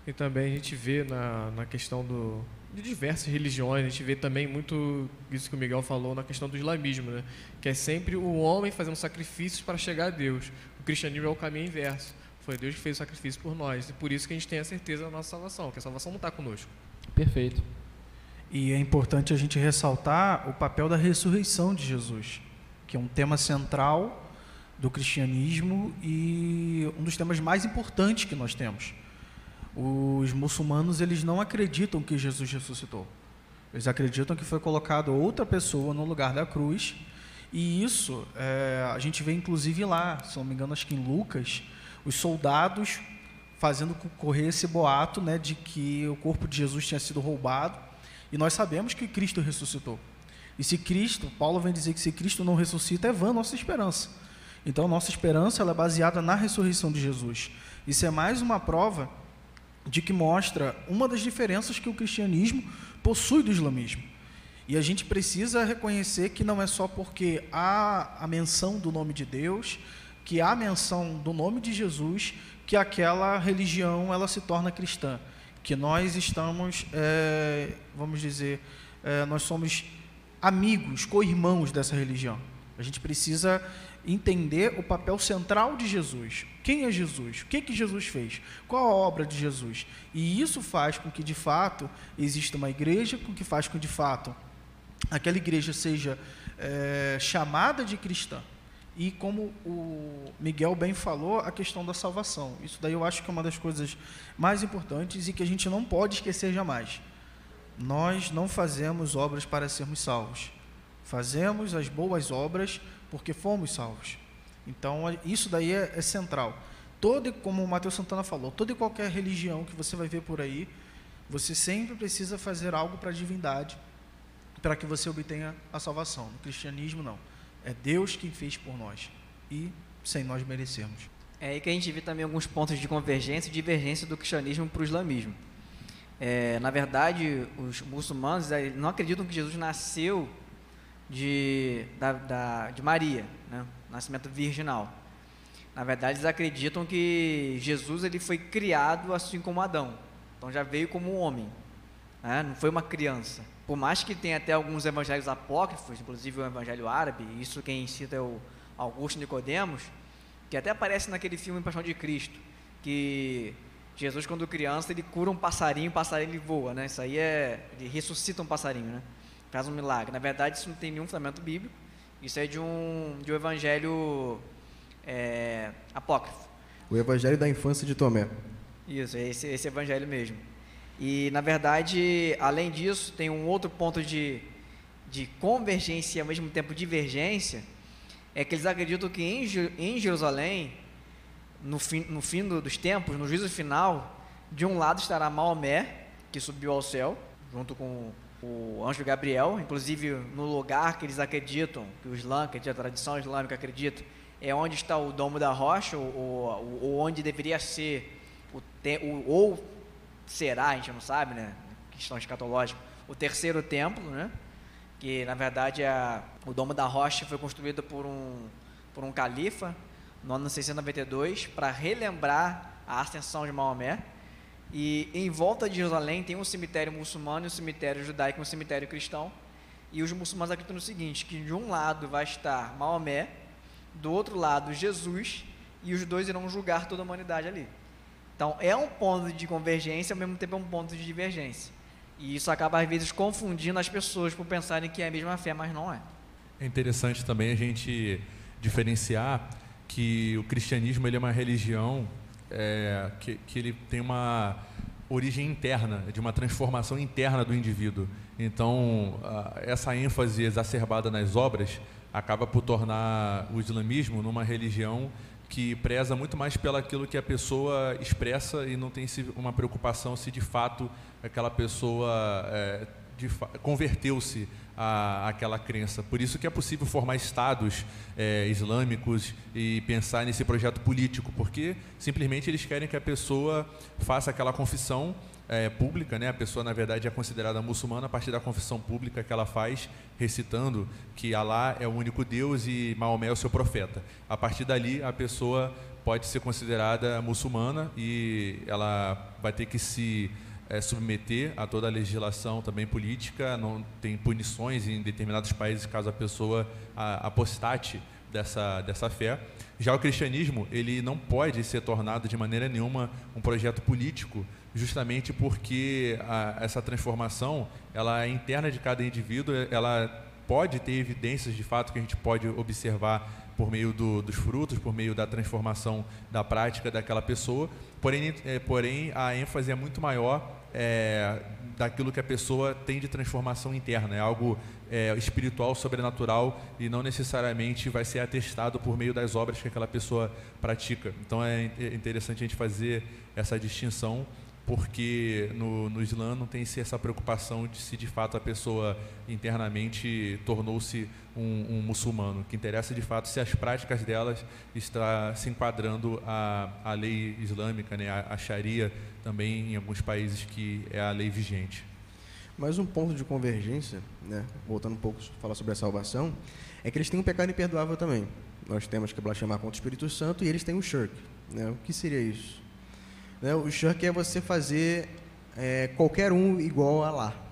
E também a gente vê na, na questão do, de diversas religiões, a gente vê também muito isso que o Miguel falou na questão do islamismo, né? que é sempre o homem fazendo sacrifícios para chegar a Deus. O cristianismo é o caminho inverso. Foi Deus que fez o sacrifício por nós. E por isso que a gente tem a certeza da nossa salvação, que a salvação não está conosco. Perfeito. E é importante a gente ressaltar o papel da ressurreição de Jesus que é um tema central do cristianismo e um dos temas mais importantes que nós temos. Os muçulmanos eles não acreditam que Jesus ressuscitou. Eles acreditam que foi colocado outra pessoa no lugar da cruz. E isso é, a gente vê inclusive lá, se não me engano, acho que em Lucas, os soldados fazendo correr esse boato né, de que o corpo de Jesus tinha sido roubado. E nós sabemos que Cristo ressuscitou. E se Cristo, Paulo vem dizer que se Cristo não ressuscita, é vã nossa esperança. Então, nossa esperança ela é baseada na ressurreição de Jesus. Isso é mais uma prova de que mostra uma das diferenças que o cristianismo possui do islamismo. E a gente precisa reconhecer que não é só porque há a menção do nome de Deus, que há a menção do nome de Jesus, que aquela religião ela se torna cristã. Que nós estamos, é, vamos dizer, é, nós somos amigos, co-irmãos dessa religião. A gente precisa entender o papel central de Jesus. Quem é Jesus? O que, que Jesus fez? Qual a obra de Jesus? E isso faz com que, de fato, exista uma igreja, com que faz com que, de fato, aquela igreja seja é, chamada de cristã. E como o Miguel bem falou, a questão da salvação. Isso daí eu acho que é uma das coisas mais importantes e que a gente não pode esquecer jamais. Nós não fazemos obras para sermos salvos. Fazemos as boas obras porque fomos salvos. Então, isso daí é, é central. Todo, como o Mateus Santana falou, toda e qualquer religião que você vai ver por aí, você sempre precisa fazer algo para a divindade para que você obtenha a salvação. No cristianismo, não. É Deus quem fez por nós e sem nós merecermos. É aí que a gente vê também alguns pontos de convergência e divergência do cristianismo para o islamismo. É, na verdade, os muçulmanos não acreditam que Jesus nasceu de, da, da, de Maria, né? nascimento virginal. Na verdade, eles acreditam que Jesus ele foi criado assim como Adão. Então já veio como um homem, né? não foi uma criança. Por mais que tenha até alguns evangelhos apócrifos, inclusive o evangelho árabe, isso quem cita é o Augusto Nicodemos, que até aparece naquele filme Paixão de Cristo, que Jesus, quando criança, ele cura um passarinho, o passarinho ele voa, né? Isso aí é. Ele ressuscita um passarinho, né? Faz um milagre. Na verdade, isso não tem nenhum fundamento bíblico. Isso é de um, de um evangelho é, apócrifo. O evangelho da infância de Tomé. Isso, é esse, esse evangelho mesmo. E, na verdade, além disso, tem um outro ponto de, de convergência e, ao mesmo tempo, divergência. É que eles acreditam que em, em Jerusalém no fim, no fim dos tempos, no juízo final, de um lado estará Maomé, que subiu ao céu, junto com o anjo Gabriel, inclusive no lugar que eles acreditam, que o Islã, que a tradição islâmica acredita, é onde está o domo da rocha, ou, ou, ou onde deveria ser, o, ou será, a gente não sabe, né? Questão escatológica, o terceiro templo, né? Que na verdade é, o domo da rocha foi construído por um, por um califa, no ano 692, para relembrar a ascensão de Maomé. E em volta de Jerusalém tem um cemitério muçulmano, um cemitério judaico e um cemitério cristão. E os muçulmanos acreditam no seguinte, que de um lado vai estar Maomé, do outro lado Jesus, e os dois irão julgar toda a humanidade ali. Então é um ponto de convergência, ao mesmo tempo é um ponto de divergência. E isso acaba às vezes confundindo as pessoas por pensarem que é a mesma fé, mas não é. É interessante também a gente diferenciar que o cristianismo ele é uma religião é, que, que ele tem uma origem interna, de uma transformação interna do indivíduo. Então, essa ênfase exacerbada nas obras acaba por tornar o islamismo numa religião que preza muito mais pelaquilo que a pessoa expressa e não tem uma preocupação se de fato aquela pessoa é, converteu-se a, aquela crença. Por isso que é possível formar estados é, islâmicos e pensar nesse projeto político, porque simplesmente eles querem que a pessoa faça aquela confissão é, pública, né? A pessoa na verdade é considerada muçulmana a partir da confissão pública que ela faz, recitando que Alá é o único Deus e Maomé é o seu profeta. A partir dali a pessoa pode ser considerada muçulmana e ela vai ter que se é, submeter a toda a legislação também política, não tem punições em determinados países caso a pessoa apostate dessa, dessa fé. Já o cristianismo, ele não pode ser tornado de maneira nenhuma um projeto político, justamente porque a, essa transformação, ela é interna de cada indivíduo, ela pode ter evidências de fato que a gente pode observar por meio do, dos frutos, por meio da transformação da prática daquela pessoa, porém, é, porém a ênfase é muito maior é, daquilo que a pessoa tem de transformação interna, é algo é, espiritual, sobrenatural e não necessariamente vai ser atestado por meio das obras que aquela pessoa pratica. Então é interessante a gente fazer essa distinção porque no, no Islã não tem essa preocupação de se de fato a pessoa internamente tornou-se um, um, muçulmano. Que interessa de fato se as práticas delas estão se enquadrando à, à lei islâmica, né, a, a Sharia também em alguns países que é a lei vigente. Mais um ponto de convergência, né, voltando um pouco a falar sobre a salvação, é que eles têm um pecado imperdoável também. Nós temos que blasfemar contra o Espírito Santo e eles têm o shirk. Né? O que seria isso? Né, o shirk é você fazer é, qualquer um igual a lá.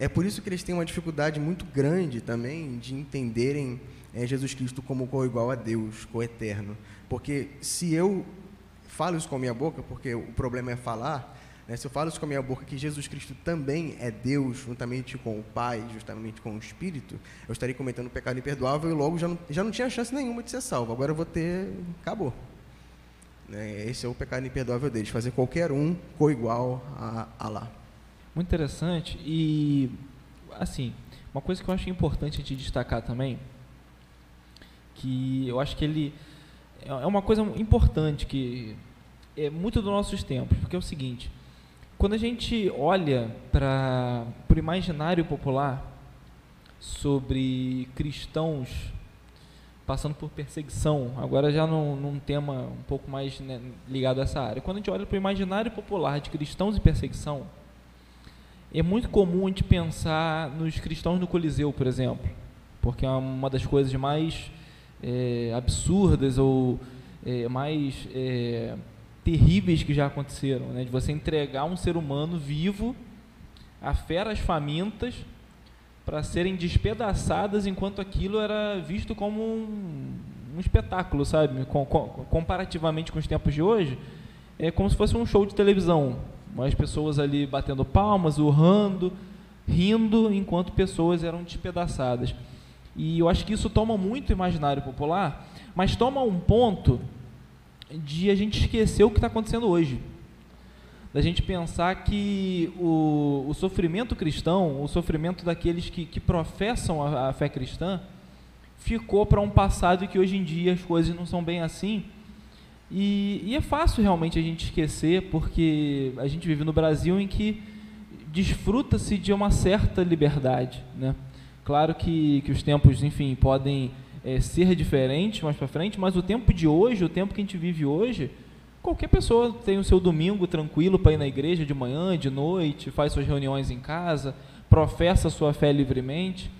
É por isso que eles têm uma dificuldade muito grande também de entenderem é, Jesus Cristo como igual a Deus, co-eterno. Porque se eu falo isso com a minha boca, porque o problema é falar, né? se eu falo isso com a minha boca que Jesus Cristo também é Deus, juntamente com o Pai, justamente com o Espírito, eu estaria cometendo um pecado imperdoável e logo já não, já não tinha chance nenhuma de ser salvo. Agora eu vou ter. Acabou. Né? Esse é o pecado imperdoável deles, fazer qualquer um coigual a Allah. Muito interessante. E, assim, uma coisa que eu acho importante de destacar também, que eu acho que ele é uma coisa importante que é muito dos nossos tempos, porque é o seguinte, quando a gente olha para o imaginário popular sobre cristãos passando por perseguição, agora já num, num tema um pouco mais né, ligado a essa área, quando a gente olha para o imaginário popular de cristãos em perseguição, é muito comum a gente pensar nos cristãos no Coliseu, por exemplo, porque é uma das coisas mais é, absurdas ou é, mais é, terríveis que já aconteceram, né? de você entregar um ser humano vivo a feras famintas para serem despedaçadas enquanto aquilo era visto como um, um espetáculo, sabe? Com, com, comparativamente com os tempos de hoje, é como se fosse um show de televisão. As pessoas ali batendo palmas, urrando, rindo, enquanto pessoas eram despedaçadas. E eu acho que isso toma muito imaginário popular, mas toma um ponto de a gente esquecer o que está acontecendo hoje. Da gente pensar que o, o sofrimento cristão, o sofrimento daqueles que, que professam a, a fé cristã, ficou para um passado que hoje em dia as coisas não são bem assim. E, e, é fácil realmente a gente esquecer, porque a gente vive no Brasil em que desfruta-se de uma certa liberdade. Né? Claro que, que os tempos, enfim, podem é, ser diferentes mais para frente, mas o tempo de hoje, o tempo que a gente vive hoje, qualquer pessoa tem o seu domingo tranquilo para ir na igreja de manhã, de noite, faz suas reuniões em casa, professa sua fé livremente.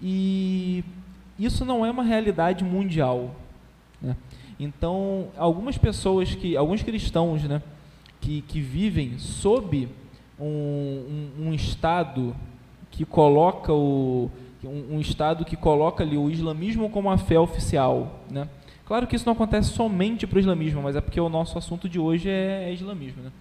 E isso não é uma realidade mundial. Então, algumas pessoas que, alguns cristãos, né, que, que vivem sob um, um, um Estado que coloca o um, um, Estado que coloca ali o islamismo como a fé oficial, né? Claro que isso não acontece somente para o islamismo, mas é porque o nosso assunto de hoje é, é islamismo, né?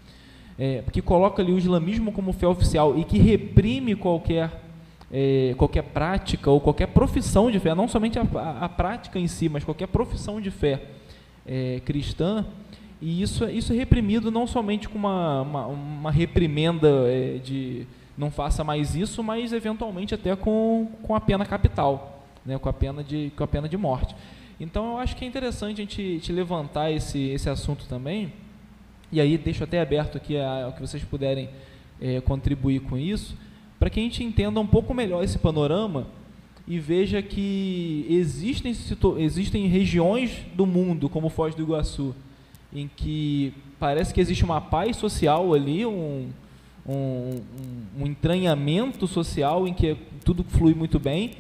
É, que coloca ali o islamismo como fé oficial e que reprime qualquer é, qualquer prática ou qualquer profissão de fé, não somente a, a, a prática em si, mas qualquer profissão de fé é, cristã, e isso, isso é reprimido não somente com uma, uma, uma reprimenda é, de não faça mais isso, mas eventualmente até com, com a pena capital, né, com, a pena de, com a pena de morte. Então eu acho que é interessante a gente, te levantar esse, esse assunto também, e aí deixo até aberto aqui a, a que vocês puderem é, contribuir com isso, para que a gente entenda um pouco melhor esse panorama e veja que existem, existem regiões do mundo, como Foz do Iguaçu, em que parece que existe uma paz social ali, um, um, um entranhamento social em que tudo flui muito bem,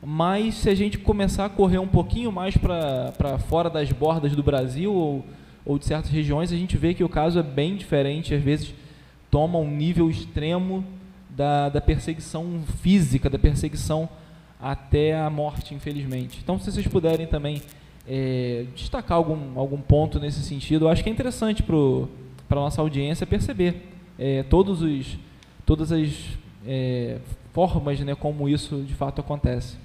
mas se a gente começar a correr um pouquinho mais para fora das bordas do Brasil ou, ou de certas regiões, a gente vê que o caso é bem diferente, às vezes toma um nível extremo da, da perseguição física, da perseguição até a morte, infelizmente. Então, se vocês puderem também é, destacar algum, algum ponto nesse sentido, eu acho que é interessante para a nossa audiência perceber é, todos os, todas as é, formas né, como isso de fato acontece.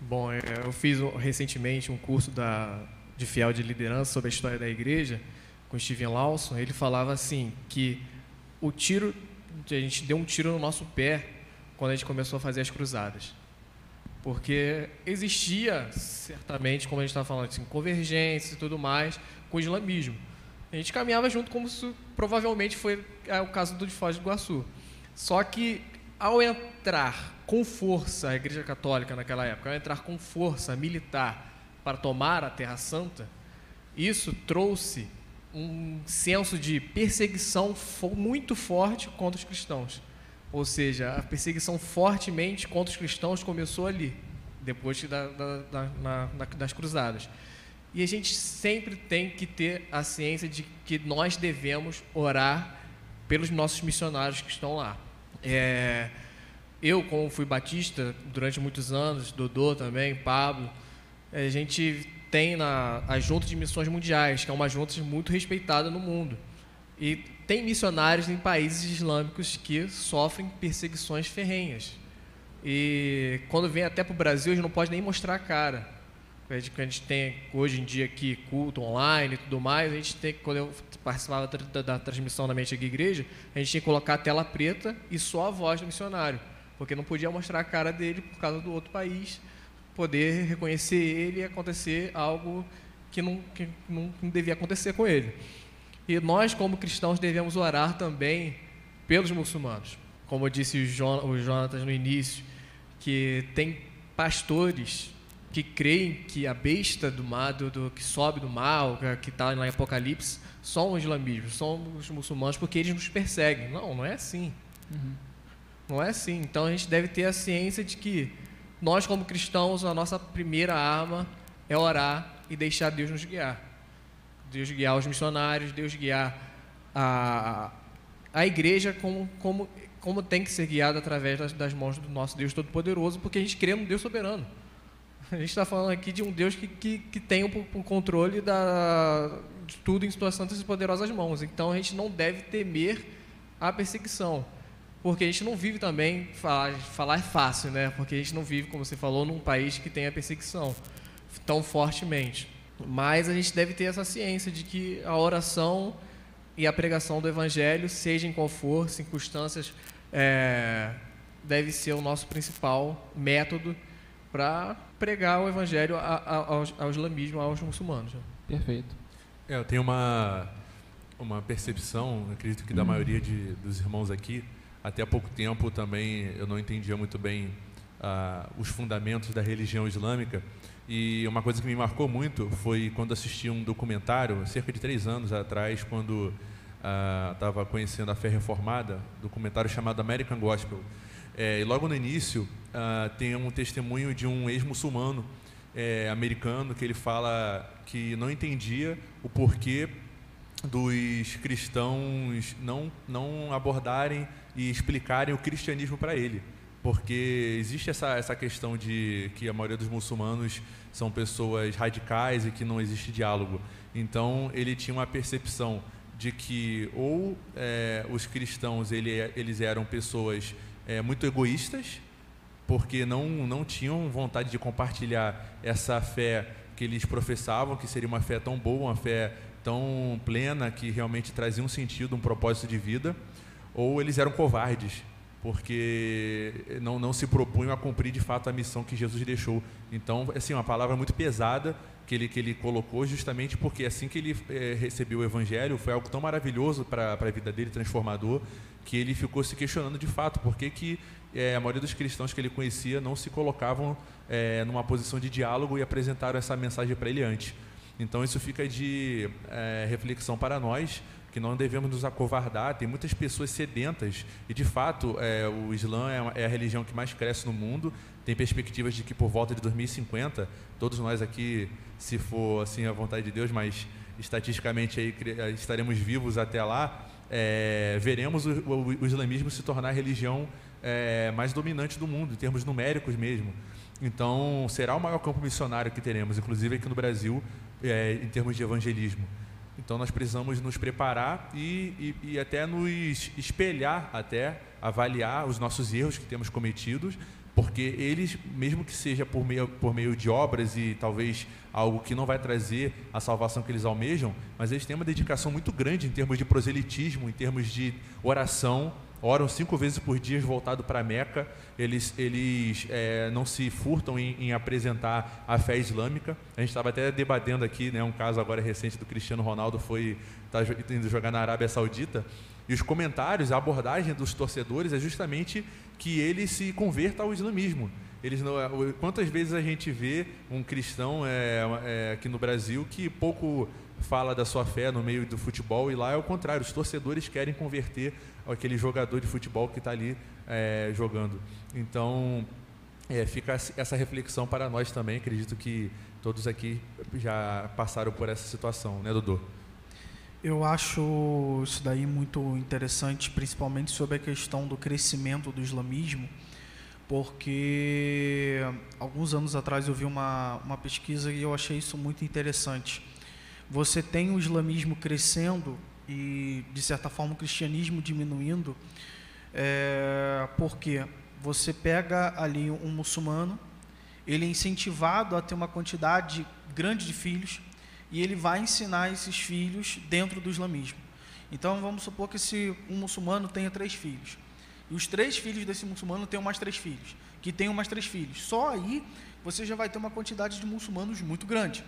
Bom, é, eu fiz recentemente um curso da, de fiel de liderança sobre a história da igreja com Steven Lawson. Ele falava assim que o tiro, a gente deu um tiro no nosso pé quando a gente começou a fazer as cruzadas. Porque existia, certamente, como a gente estava falando, assim, convergência e tudo mais, com o islamismo. A gente caminhava junto como se provavelmente foi é, o caso do de Foz do Iguaçu. Só que ao entrar com força a Igreja Católica naquela época, ao entrar com força militar para tomar a Terra Santa, isso trouxe um senso de perseguição muito forte contra os cristãos. Ou seja, a perseguição fortemente contra os cristãos começou ali, depois da, da, da, na, das cruzadas. E a gente sempre tem que ter a ciência de que nós devemos orar pelos nossos missionários que estão lá. É, eu, como fui batista durante muitos anos, Dodô também, Pablo, a gente tem na, a Junta de Missões Mundiais, que é uma junta muito respeitada no mundo. E tem missionários em países islâmicos que sofrem perseguições ferrenhas. E quando vem até para o Brasil, gente não pode nem mostrar a cara. A gente, tem hoje em dia aqui culto online e tudo mais, a gente tem, quando eu participava da, da, da transmissão na mente aqui igreja, a gente tinha que colocar a tela preta e só a voz do missionário, porque não podia mostrar a cara dele por causa do outro país, poder reconhecer ele e acontecer algo que não, que não, não devia acontecer com ele. E nós, como cristãos, devemos orar também pelos muçulmanos. Como disse o, Jonatas no início, que tem pastores que creem que a besta do mar, do, do que sobe do mal, que está em Apocalipse, são os islamismos, são os muçulmanos, porque eles nos perseguem. Não, não é assim. Uhum. Não é assim. Então a gente deve ter a ciência de que nós, como cristãos, a nossa primeira arma é orar e deixar Deus nos guiar. Deus guiar os missionários, Deus guiar a, a igreja como, como, como tem que ser guiada através das, das mãos do nosso Deus Todo-Poderoso, porque a gente crê no Deus soberano. A gente está falando aqui de um Deus que, que, que tem o, o controle da, de tudo em suas santas e poderosas mãos. Então a gente não deve temer a perseguição. Porque a gente não vive também, falar, falar é fácil, né? Porque a gente não vive, como você falou, num país que tem a perseguição tão fortemente. Mas a gente deve ter essa ciência de que a oração e a pregação do Evangelho, seja em qual for, circunstâncias, é, deve ser o nosso principal método para pregar o Evangelho ao, ao islamismo, aos muçulmanos. Perfeito. É, eu tenho uma, uma percepção, acredito que da hum. maioria de, dos irmãos aqui, até há pouco tempo também eu não entendia muito bem uh, os fundamentos da religião islâmica. E uma coisa que me marcou muito foi quando assisti um documentário, cerca de três anos atrás, quando estava uh, conhecendo a fé reformada, documentário chamado American Gospel. É, e logo no início uh, tem um testemunho de um ex-muçulmano é, americano que ele fala que não entendia o porquê dos cristãos não, não abordarem e explicarem o cristianismo para ele. Porque existe essa, essa questão de que a maioria dos muçulmanos são pessoas radicais e que não existe diálogo. Então, ele tinha uma percepção de que ou é, os cristãos ele, eles eram pessoas é, muito egoístas, porque não, não tinham vontade de compartilhar essa fé que eles professavam, que seria uma fé tão boa, uma fé tão plena, que realmente trazia um sentido, um propósito de vida, ou eles eram covardes, porque não, não se propunham a cumprir de fato a missão que Jesus deixou. Então, assim, uma palavra muito pesada que ele, que ele colocou, justamente porque assim que ele é, recebeu o Evangelho, foi algo tão maravilhoso para a vida dele, transformador, que ele ficou se questionando de fato por que, que é, a maioria dos cristãos que ele conhecia não se colocavam é, numa posição de diálogo e apresentaram essa mensagem para ele antes. Então isso fica de reflexão para nós, que não devemos nos acovardar. Tem muitas pessoas sedentas e, de fato, é, o Islã é, é, a religião que mais cresce no mundo. Tem perspectivas de que por volta de 2050, todos nós aqui, se for assim a vontade de Deus, mas estatisticamente aí estaremos vivos até lá, é, veremos o, o, o, islamismo se tornar a religião é, mais dominante do mundo, em termos numéricos mesmo. Então, será o maior campo missionário que teremos, inclusive aqui no Brasil, em termos de evangelismo. Então, nós precisamos nos preparar e, e, e até nos espelhar, até avaliar os nossos erros que temos cometidos, porque eles, mesmo que seja por meio, por meio de obras e talvez algo que não vai trazer a salvação que eles almejam, mas eles têm uma dedicação muito grande em termos de proselitismo, em termos de oração, oram cinco vezes por dia voltado para Meca, eles, eles é, não se furtam em, em, apresentar a fé islâmica. A gente estava até debatendo aqui, né, um caso agora recente do Cristiano Ronaldo foi tá indo jogar na Arábia Saudita, e os comentários, a abordagem dos torcedores é justamente que ele se converta ao islamismo. Eles não, é, quantas vezes a gente vê um cristão é, é, aqui no Brasil que pouco fala da sua fé no meio do futebol e lá é o contrário, os torcedores querem converter aquele jogador de futebol que está ali é, jogando. Então, é, fica essa reflexão para nós também. Acredito que todos aqui já passaram por essa situação, né, Dudu? Eu acho isso daí muito interessante, principalmente sobre a questão do crescimento do islamismo, porque alguns anos atrás eu vi uma, uma pesquisa e eu achei isso muito interessante. Você tem o islamismo crescendo e, de certa forma, o cristianismo diminuindo, é, porque você pega ali um muçulmano, ele é incentivado a ter uma quantidade grande de filhos e ele vai ensinar esses filhos dentro do islamismo. Então, vamos supor que se um muçulmano tenha três filhos, e os três filhos desse muçulmano tenham mais três filhos, que tenham mais três filhos. Só aí você já vai ter uma quantidade de muçulmanos muito grande.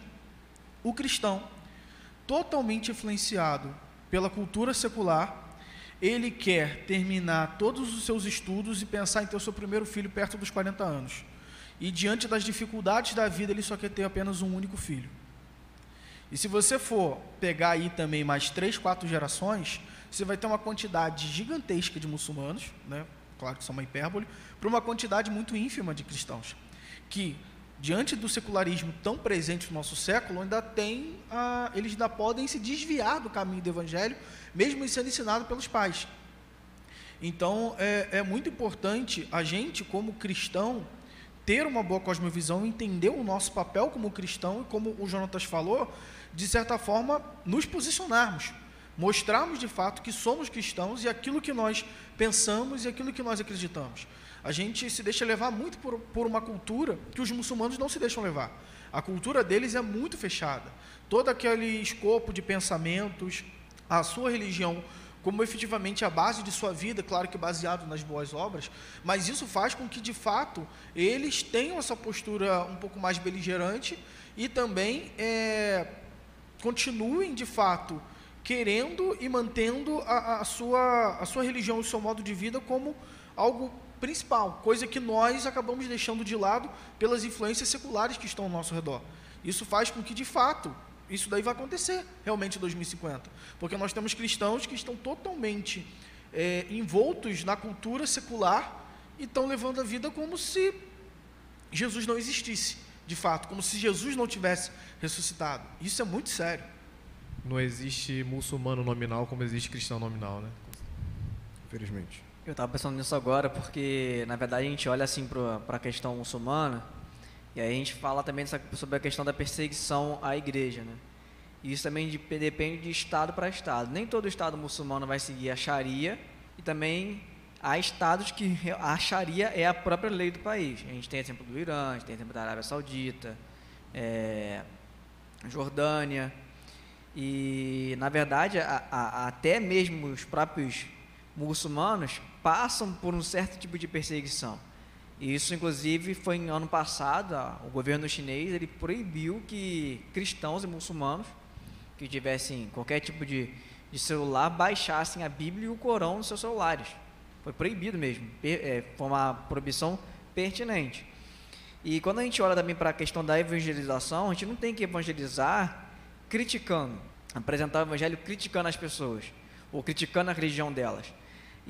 O cristão, totalmente influenciado pela cultura secular, ele quer terminar todos os seus estudos e pensar em ter o seu primeiro filho perto dos 40 anos. E diante das dificuldades da vida, ele só quer ter apenas um único filho. E se você for pegar aí também mais três, quatro gerações, você vai ter uma quantidade gigantesca de muçulmanos, né? claro que isso é uma hipérbole, para uma quantidade muito ínfima de cristãos, que diante do secularismo tão presente no nosso século, ainda tem, ah, eles ainda podem se desviar do caminho do evangelho, mesmo sendo ensinado pelos pais. Então, é, é muito importante a gente, como cristão, ter uma boa cosmovisão, entender o nosso papel como cristão e, como o Jonatas falou, de certa forma, nos posicionarmos, mostrarmos de fato que somos cristãos e aquilo que nós pensamos e aquilo que nós acreditamos. A gente se deixa levar muito por, por uma cultura que os muçulmanos não se deixam levar. A cultura deles é muito fechada. Todo aquele escopo de pensamentos, a sua religião como efetivamente a base de sua vida, claro que baseado nas boas obras, mas isso faz com que de fato eles tenham essa postura um pouco mais beligerante e também é, continuem de fato querendo e mantendo a, a, sua, a sua religião o seu modo de vida como algo principal, coisa que nós acabamos deixando de lado pelas influências seculares que estão ao nosso redor. Isso faz com que, de fato, isso daí vai acontecer realmente em 2050, porque nós temos cristãos que estão totalmente é, envoltos na cultura secular e estão levando a vida como se Jesus não existisse, de fato, como se Jesus não tivesse ressuscitado. Isso é muito sério. não existe muçulmano nominal como existe cristão nominal, né? Infelizmente. Eu estava pensando nisso agora porque, na verdade, a gente olha assim para a questão muçulmana e aí a gente fala também sobre a questão da perseguição à igreja, né? Isso também de, depende de estado para estado. Nem todo estado muçulmano vai seguir a Sharia e também há estados que a Sharia é a própria lei do país. A gente tem exemplo do Irã, a gente tem exemplo da Arábia Saudita, é, Jordânia. E, na verdade, a, a, até mesmo os próprios muçulmanos passam por um certo tipo de perseguição. E isso, inclusive, foi em ano passado, o governo chinês ele proibiu que cristãos e muçulmanos que tivessem qualquer tipo de, de celular baixassem a Bíblia e o Corão nos seus celulares. Foi proibido mesmo, é, foi uma proibição pertinente. E quando a gente olha também para a questão da evangelização, a gente não tem que evangelizar criticando, apresentar o evangelho criticando as pessoas, ou criticando a religião delas.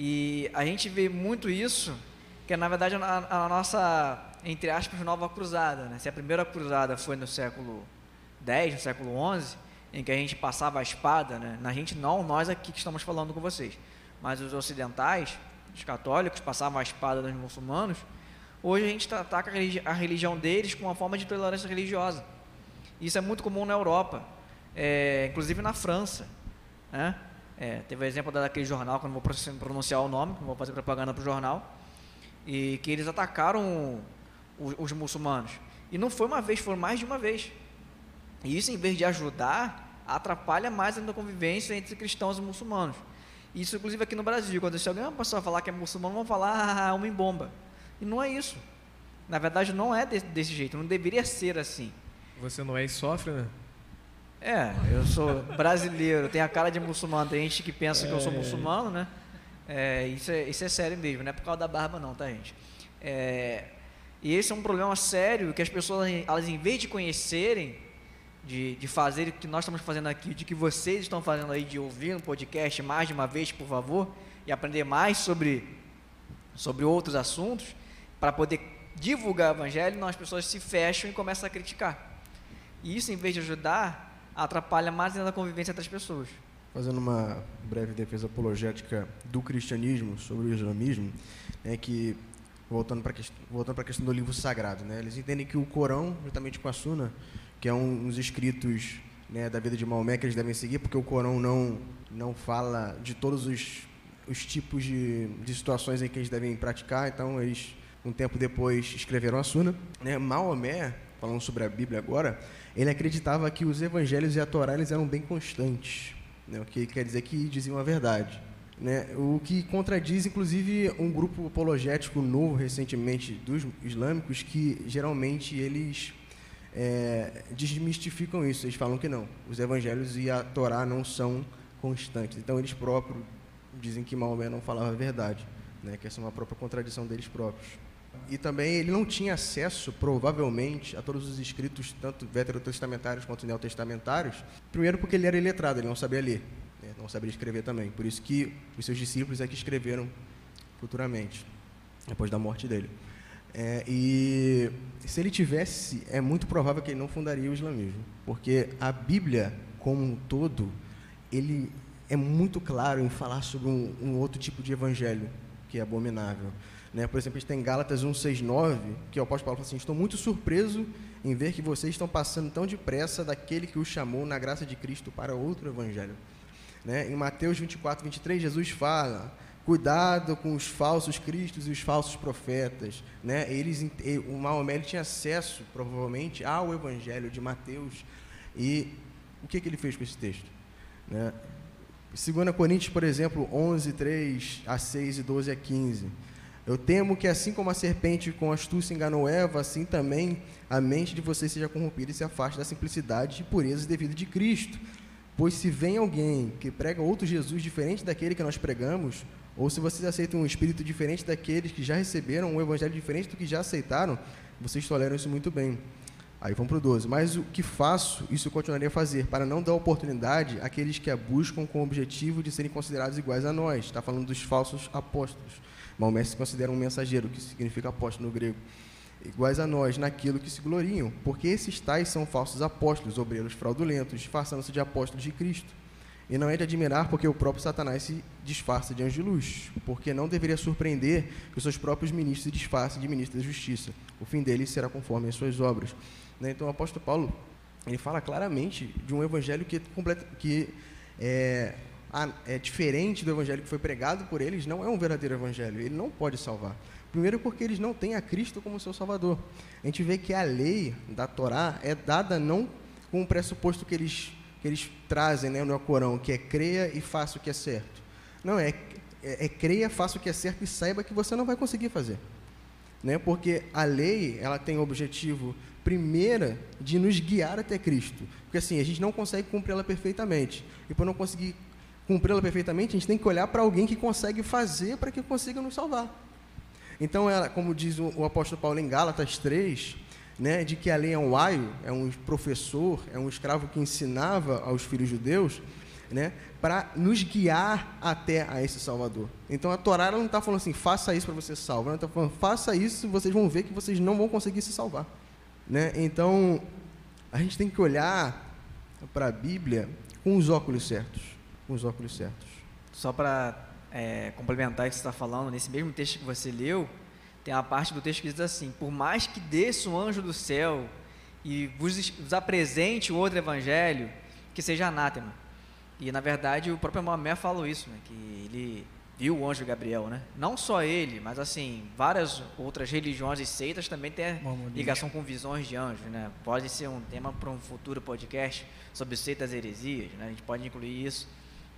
E a gente vê muito isso, que é na verdade a, a nossa, entre aspas, nova cruzada. Né? Se a primeira cruzada foi no século X, no século XI, em que a gente passava a espada, né? na gente não, nós aqui que estamos falando com vocês, mas os ocidentais, os católicos, passavam a espada nos muçulmanos, hoje a gente ataca a religião deles com uma forma de tolerância religiosa. Isso é muito comum na Europa, é, inclusive na França. Né? É, teve o exemplo daquele jornal, que não vou pronunciar o nome, não vou fazer propaganda para o jornal, e que eles atacaram os, os muçulmanos. E não foi uma vez, foram mais de uma vez. E isso, em vez de ajudar, atrapalha mais ainda a convivência entre cristãos e muçulmanos. Isso, inclusive, aqui no Brasil. Quando se alguém uma pessoa falar que é muçulmano, vão falar, ah, homem bomba. E não é isso. Na verdade, não é desse, desse jeito. Não deveria ser assim. Você não é e sofre, né? É, eu sou brasileiro, tenho a cara de muçulmano. Tem gente que pensa que eu sou é. muçulmano, né? É, isso, é, isso é sério mesmo, não é por causa da barba, não, tá, gente? É, e esse é um problema sério que as pessoas, elas, em vez de conhecerem, de, de fazer o que nós estamos fazendo aqui, de que vocês estão fazendo aí, de ouvir um podcast mais de uma vez, por favor, e aprender mais sobre, sobre outros assuntos, para poder divulgar o evangelho, não, as pessoas se fecham e começam a criticar. E isso, em vez de ajudar, atrapalha mais ainda a convivência das pessoas. Fazendo uma breve defesa apologética do cristianismo sobre o islamismo, é que voltando para voltando a questão do livro sagrado, né? Eles entendem que o Corão, juntamente com a Sunna, que é um, uns escritos né, da vida de Maomé que eles devem seguir, porque o Corão não, não fala de todos os, os tipos de, de situações em que eles devem praticar, então eles, um tempo depois, escreveram a Suna. Né? Maomé, falando sobre a Bíblia agora, ele acreditava que os evangelhos e a Torá eles eram bem constantes, né? o que quer dizer que diziam a verdade. Né? O que contradiz, inclusive, um grupo apologético novo recentemente dos islâmicos, que geralmente eles é, desmistificam isso. Eles falam que não, os evangelhos e a Torá não são constantes. Então, eles próprios dizem que Maomé não falava a verdade, né, que essa é uma própria contradição deles próprios. E também ele não tinha acesso, provavelmente, a todos os escritos, tanto veterotestamentários quanto neotestamentários, primeiro porque ele era iletrado, ele não sabia ler, né, não sabia escrever também. Por isso que os seus discípulos é que escreveram futuramente, depois da morte dele. É, e se ele tivesse, é muito provável que ele não fundaria o islamismo, porque a Bíblia, como um todo, ele é muito claro em falar sobre um, um outro tipo de evangelho que é abominável. Né? Por exemplo, a gente tem Gálatas 1,6,9, que o apóstolo Paulo fala assim: Estou muito surpreso em ver que vocês estão passando tão depressa daquele que os chamou na graça de Cristo para outro evangelho. Né? Em Mateus 24, 23, Jesus fala cuidado com os falsos cristos e os falsos profetas, né? Eles, o Maomé tinha acesso, provavelmente, ao Evangelho de Mateus e o que, que ele fez com esse texto, né? 2 Coríntios, por exemplo, 11, 3 a 6 e 12 a 15. Eu temo que assim como a serpente com astúcia enganou Eva, assim também a mente de vocês seja corrompida e se afaste da simplicidade e pureza devida de Cristo. Pois se vem alguém que prega outro Jesus diferente daquele que nós pregamos, ou se vocês aceitam um espírito diferente daqueles que já receberam, um evangelho diferente do que já aceitaram, vocês toleram isso muito bem. Aí vamos para o 12. Mas o que faço, isso eu continuaria a fazer, para não dar oportunidade àqueles que a buscam com o objetivo de serem considerados iguais a nós. Está falando dos falsos apóstolos. Maomé se considera um mensageiro, que significa apóstolo no grego. iguais a nós naquilo que se gloriam, porque esses tais são falsos apóstolos, obreiros fraudulentos, disfarçando-se de apóstolos de Cristo. E não é de admirar porque o próprio Satanás se disfarça de anjo de luz, porque não deveria surpreender que os seus próprios ministros se disfarcem de ministros da justiça. O fim deles será conforme as suas obras. Né? Então o apóstolo Paulo ele fala claramente de um evangelho que, que é, é diferente do evangelho que foi pregado por eles, não é um verdadeiro evangelho, ele não pode salvar. Primeiro, porque eles não têm a Cristo como seu Salvador. A gente vê que a lei da Torá é dada não com o pressuposto que eles, que eles trazem né, no Corão, que é creia e faça o que é certo. Não, é, é, é creia, faça o que é certo e saiba que você não vai conseguir fazer. Né? Porque a lei ela tem o objetivo, primeira, de nos guiar até Cristo. Porque assim, a gente não consegue cumpri-la perfeitamente. E por não conseguir cumpri-la perfeitamente, a gente tem que olhar para alguém que consegue fazer para que consiga nos salvar. Então, ela, como diz o, o apóstolo Paulo em Gálatas 3, né, de que a lei é um aio, é um professor, é um escravo que ensinava aos filhos judeus, né, para nos guiar até a esse Salvador. Então a Torá não está falando assim, faça isso para você se salvar, ela está falando, faça isso, vocês vão ver que vocês não vão conseguir se salvar. Né? Então a gente tem que olhar para a Bíblia com os óculos certos, com os óculos certos. Só para é, complementar o que você está falando, nesse mesmo texto que você leu, tem a parte do texto que diz assim: Por mais que desça um anjo do céu e vos, vos apresente outro evangelho, que seja anátema. E na verdade o próprio Maomé falou isso, né, que ele viu o anjo Gabriel, né? Não só ele, mas assim, várias outras religiões e seitas também têm ligação com visões de anjos, né? Pode ser um tema para um futuro podcast sobre seitas e heresias, né? A gente pode incluir isso.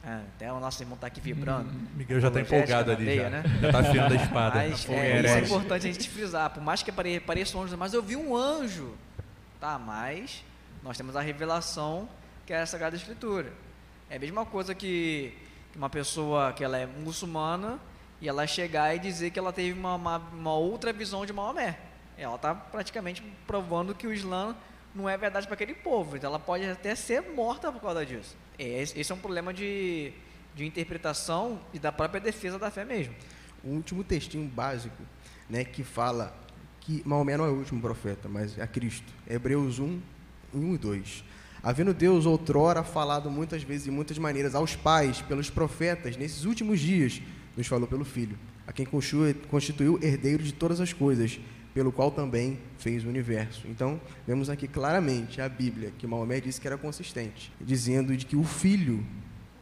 É, até o nosso irmão está aqui vibrando. Hum, Miguel já está empolgado ali, veia, já. Né? Já está afiando a espada. Mas, é, isso é importante a gente frisar. Por mais que pareça um anjo, mas eu vi um anjo. Tá, mas nós temos a revelação que é a Sagrada Escritura. É a mesma coisa que uma pessoa que ela é muçulmana e ela chegar e dizer que ela teve uma, uma, uma outra visão de Maomé. Ela está praticamente provando que o Islã não é verdade para aquele povo. Então ela pode até ser morta por causa disso. É, esse é um problema de, de interpretação e da própria defesa da fé mesmo. O último textinho básico, né, que fala que Maomé não é o último profeta, mas é Cristo. Hebreus 1, 1 e 2. Havendo Deus outrora falado muitas vezes e muitas maneiras aos pais, pelos profetas, nesses últimos dias, nos falou pelo Filho, a quem constituiu herdeiro de todas as coisas, pelo qual também fez o universo. Então, vemos aqui claramente a Bíblia, que Maomé disse que era consistente, dizendo de que o filho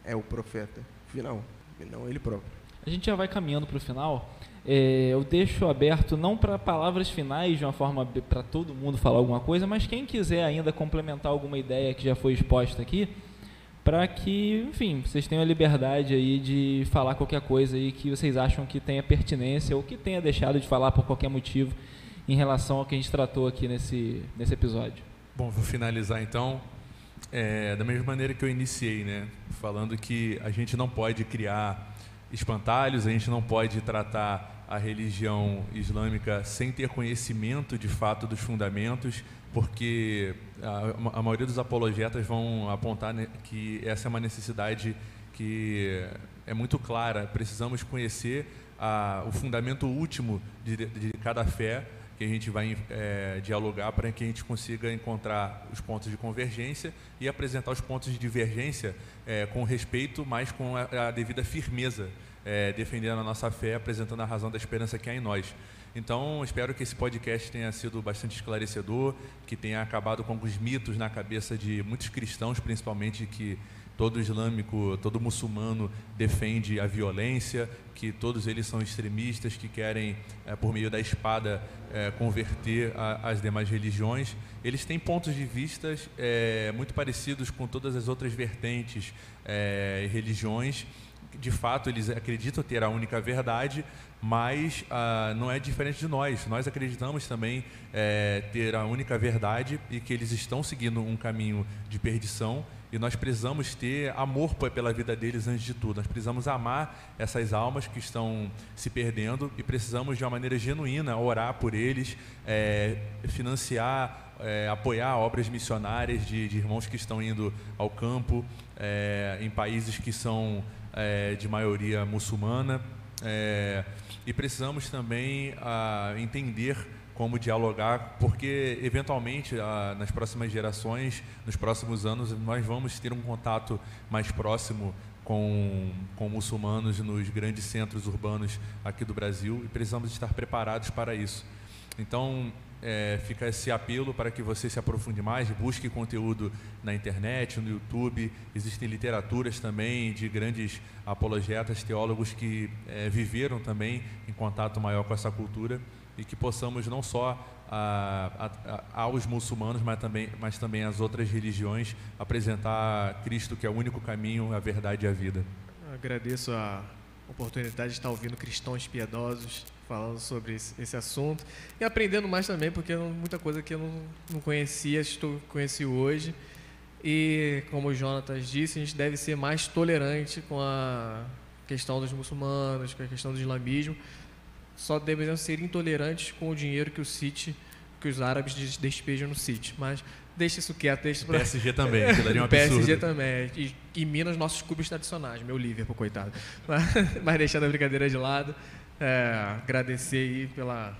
é o profeta final, e não ele próprio. A gente já vai caminhando para o final. É, eu deixo aberto não para palavras finais, de uma forma para todo mundo falar alguma coisa, mas quem quiser ainda complementar alguma ideia que já foi exposta aqui, para que, enfim, vocês tenham a liberdade aí de falar qualquer coisa aí que vocês acham que tenha pertinência ou que tenha deixado de falar por qualquer motivo em relação ao que a gente tratou aqui nesse, nesse episódio. Bom, vou finalizar então é, da mesma maneira que eu iniciei, né? Falando que a gente não pode criar espantalhos, a gente não pode tratar a religião islâmica sem ter conhecimento de fato dos fundamentos, porque a, a maioria dos apologetas vão apontar que essa é uma necessidade que é muito clara. Precisamos conhecer a, o fundamento último de, de cada fé que a gente vai é, dialogar para que a gente consiga encontrar os pontos de convergência e apresentar os pontos de divergência é, com respeito, mas com a, a devida firmeza, é, defendendo a nossa fé, apresentando a razão da esperança que há em nós. Então, espero que esse podcast tenha sido bastante esclarecedor, que tenha acabado com alguns mitos na cabeça de muitos cristãos, principalmente que todo islâmico, todo muçulmano defende a violência, que todos eles são extremistas, que querem, é, por meio da espada, é, converter a, as demais religiões. Eles têm pontos de vista é, muito parecidos com todas as outras vertentes e religiões. De fato, eles acreditam ter a única verdade, mas ah, não é diferente de nós. Nós acreditamos também ter a única verdade e que eles estão seguindo um caminho de perdição e nós precisamos ter amor pela vida deles antes de tudo. Nós precisamos amar essas almas que estão se perdendo e precisamos, de uma maneira genuína, orar por eles, é, financiar, é, apoiar obras missionárias de, de, irmãos que estão indo ao campo é, em países que são é, de maioria muçulmana. É, e precisamos também a, entender como dialogar, porque eventualmente a, nas próximas gerações, nos próximos anos, nós vamos ter um contato mais próximo com, com muçulmanos nos grandes centros urbanos aqui do Brasil e precisamos estar preparados para isso. Então, é, fica esse apelo para que você se aprofunde mais, busque conteúdo na internet, no YouTube. Existem literaturas também de grandes apologetas, teólogos que é, viveram também em contato maior com essa cultura e que possamos não só a, a, aos muçulmanos, mas também, mas também às outras religiões apresentar Cristo, que é o único caminho, a verdade e a vida. Agradeço a oportunidade de estar ouvindo cristãos piedosos falando sobre esse, assunto e aprendendo mais também, porque muita coisa que eu não, não conhecia, estou conheci hoje. E como o Jonatas disse, a gente deve ser mais tolerante com a questão dos muçulmanos, com a questão do islamismo. Só devemos ser intolerantes com o dinheiro que o City, que os árabes despejam no City. Mas deixa isso quieto, deixa pra... PSG também, que daria um absurdo. PSG também. E, e Minas, nossos clubes tradicionais. Meu Liverpool, coitado. Mas, mas deixando a brincadeira de lado, é, agradecer pela,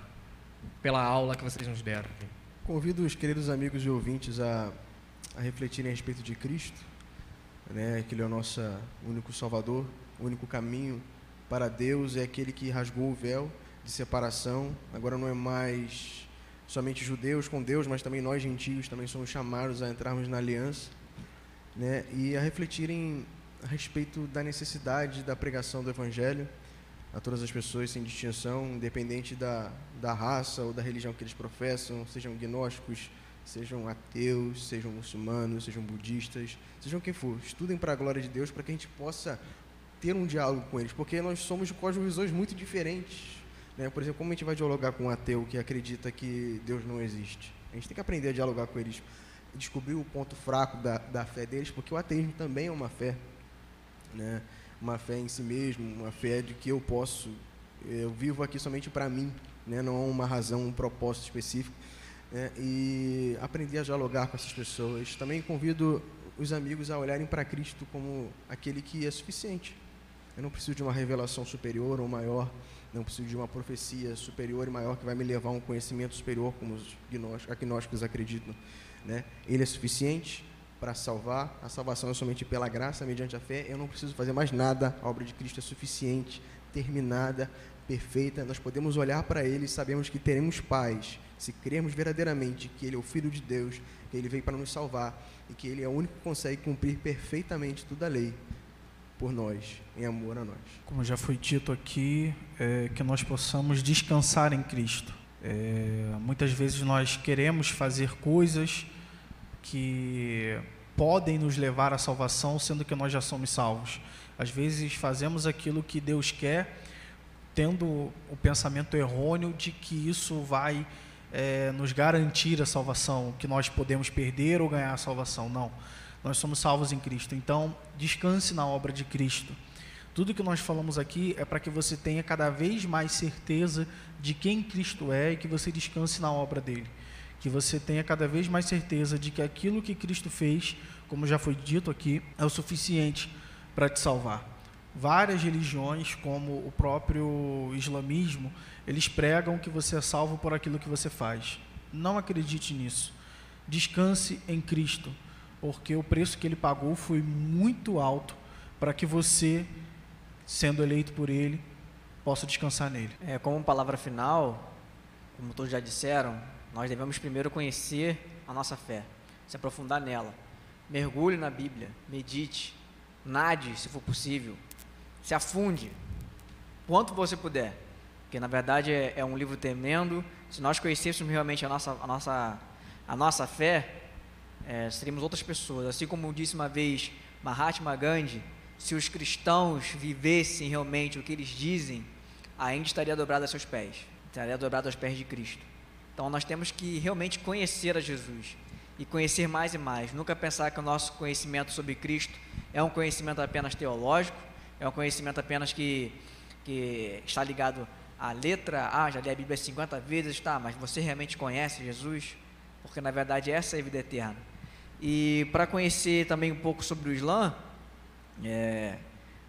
pela aula que vocês nos deram. Convido os queridos amigos e ouvintes a, a refletirem a respeito de Cristo, né, que Ele é o nosso único Salvador, o único caminho para Deus, é aquele que rasgou o véu de separação, agora não é mais somente judeus com Deus, mas também nós gentios também somos chamados a entrarmos na aliança, né, e a refletirem a respeito da necessidade da pregação do Evangelho, a todas as pessoas sem distinção, independente da, da raça ou da religião que eles professam, sejam gnósticos, sejam ateus, sejam muçulmanos, sejam budistas, sejam quem for. Estudem para a glória de Deus para que a gente possa ter um diálogo com eles, porque nós somos de cosmovisões muito diferentes. Né? Por exemplo, como a gente vai dialogar com um ateu que acredita que Deus não existe? A gente tem que aprender a dialogar com eles, descobrir o ponto fraco da, da fé deles, porque o ateísmo também é uma fé. Né? Uma fé em si mesmo, uma fé de que eu posso, eu vivo aqui somente para mim, né? não há uma razão, um propósito específico. Né? E aprender a dialogar com essas pessoas. Também convido os amigos a olharem para Cristo como aquele que é suficiente. Eu não preciso de uma revelação superior ou maior, não preciso de uma profecia superior e maior que vai me levar a um conhecimento superior, como os agnósticos acreditam. Né? Ele é suficiente, para salvar. A salvação é somente pela graça, mediante a fé. Eu não preciso fazer mais nada. A obra de Cristo é suficiente, terminada, perfeita. Nós podemos olhar para Ele e sabemos que teremos paz se crermos verdadeiramente que Ele é o Filho de Deus, que Ele veio para nos salvar e que Ele é o único que consegue cumprir perfeitamente toda a lei por nós, em amor a nós. Como já foi dito aqui, é, que nós possamos descansar em Cristo. É, muitas vezes nós queremos fazer coisas que podem nos levar à salvação, sendo que nós já somos salvos. Às vezes fazemos aquilo que Deus quer, tendo o pensamento errôneo de que isso vai é, nos garantir a salvação, que nós podemos perder ou ganhar a salvação. Não. Nós somos salvos em Cristo. Então, descanse na obra de Cristo. Tudo que nós falamos aqui é para que você tenha cada vez mais certeza de quem Cristo é e que você descanse na obra dele que você tenha cada vez mais certeza de que aquilo que Cristo fez, como já foi dito aqui, é o suficiente para te salvar. Várias religiões, como o próprio islamismo, eles pregam que você é salvo por aquilo que você faz. Não acredite nisso. Descanse em Cristo, porque o preço que ele pagou foi muito alto para que você, sendo eleito por ele, possa descansar nele. É, como palavra final, como todos já disseram, nós devemos primeiro conhecer a nossa fé, se aprofundar nela. Mergulhe na Bíblia, medite, nade, se for possível, se afunde, quanto você puder, porque na verdade é, é um livro tremendo. Se nós conhecêssemos realmente a nossa, a nossa, a nossa fé, é, seríamos outras pessoas. Assim como disse uma vez Mahatma Gandhi, se os cristãos vivessem realmente o que eles dizem, ainda estaria dobrado a seus pés, estaria dobrado aos pés de Cristo. Então nós temos que realmente conhecer a Jesus e conhecer mais e mais. Nunca pensar que o nosso conhecimento sobre Cristo é um conhecimento apenas teológico, é um conhecimento apenas que, que está ligado à letra, ah, já li a Bíblia 50 vezes, tá, mas você realmente conhece Jesus? Porque na verdade essa é a vida eterna. E para conhecer também um pouco sobre o Islã, é,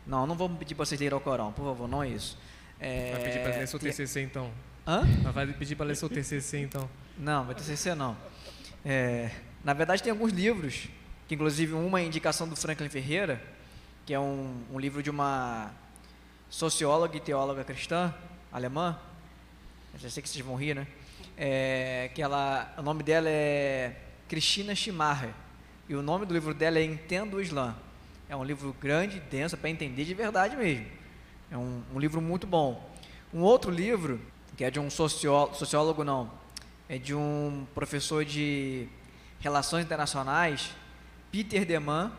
não, não vou pedir para vocês lerem o Corão, por favor, não é isso. É, Vai pedir para ler seu TCC então. Hã? Mas vai pedir para ler seu TCC então. Não, vai TCC não. É, na verdade tem alguns livros, que inclusive uma é indicação do Franklin Ferreira, que é um, um livro de uma socióloga e teóloga cristã alemã. Eu já sei que vocês vão rir, né? É, que ela, o nome dela é Christina Schimacher e o nome do livro dela é Entendo o Islã. É um livro grande, denso, para entender de verdade mesmo. É um, um, livro muito bom. Um outro livro, que é de um sociólogo, sociólogo não, é de um professor de Relações Internacionais, Peter Deman,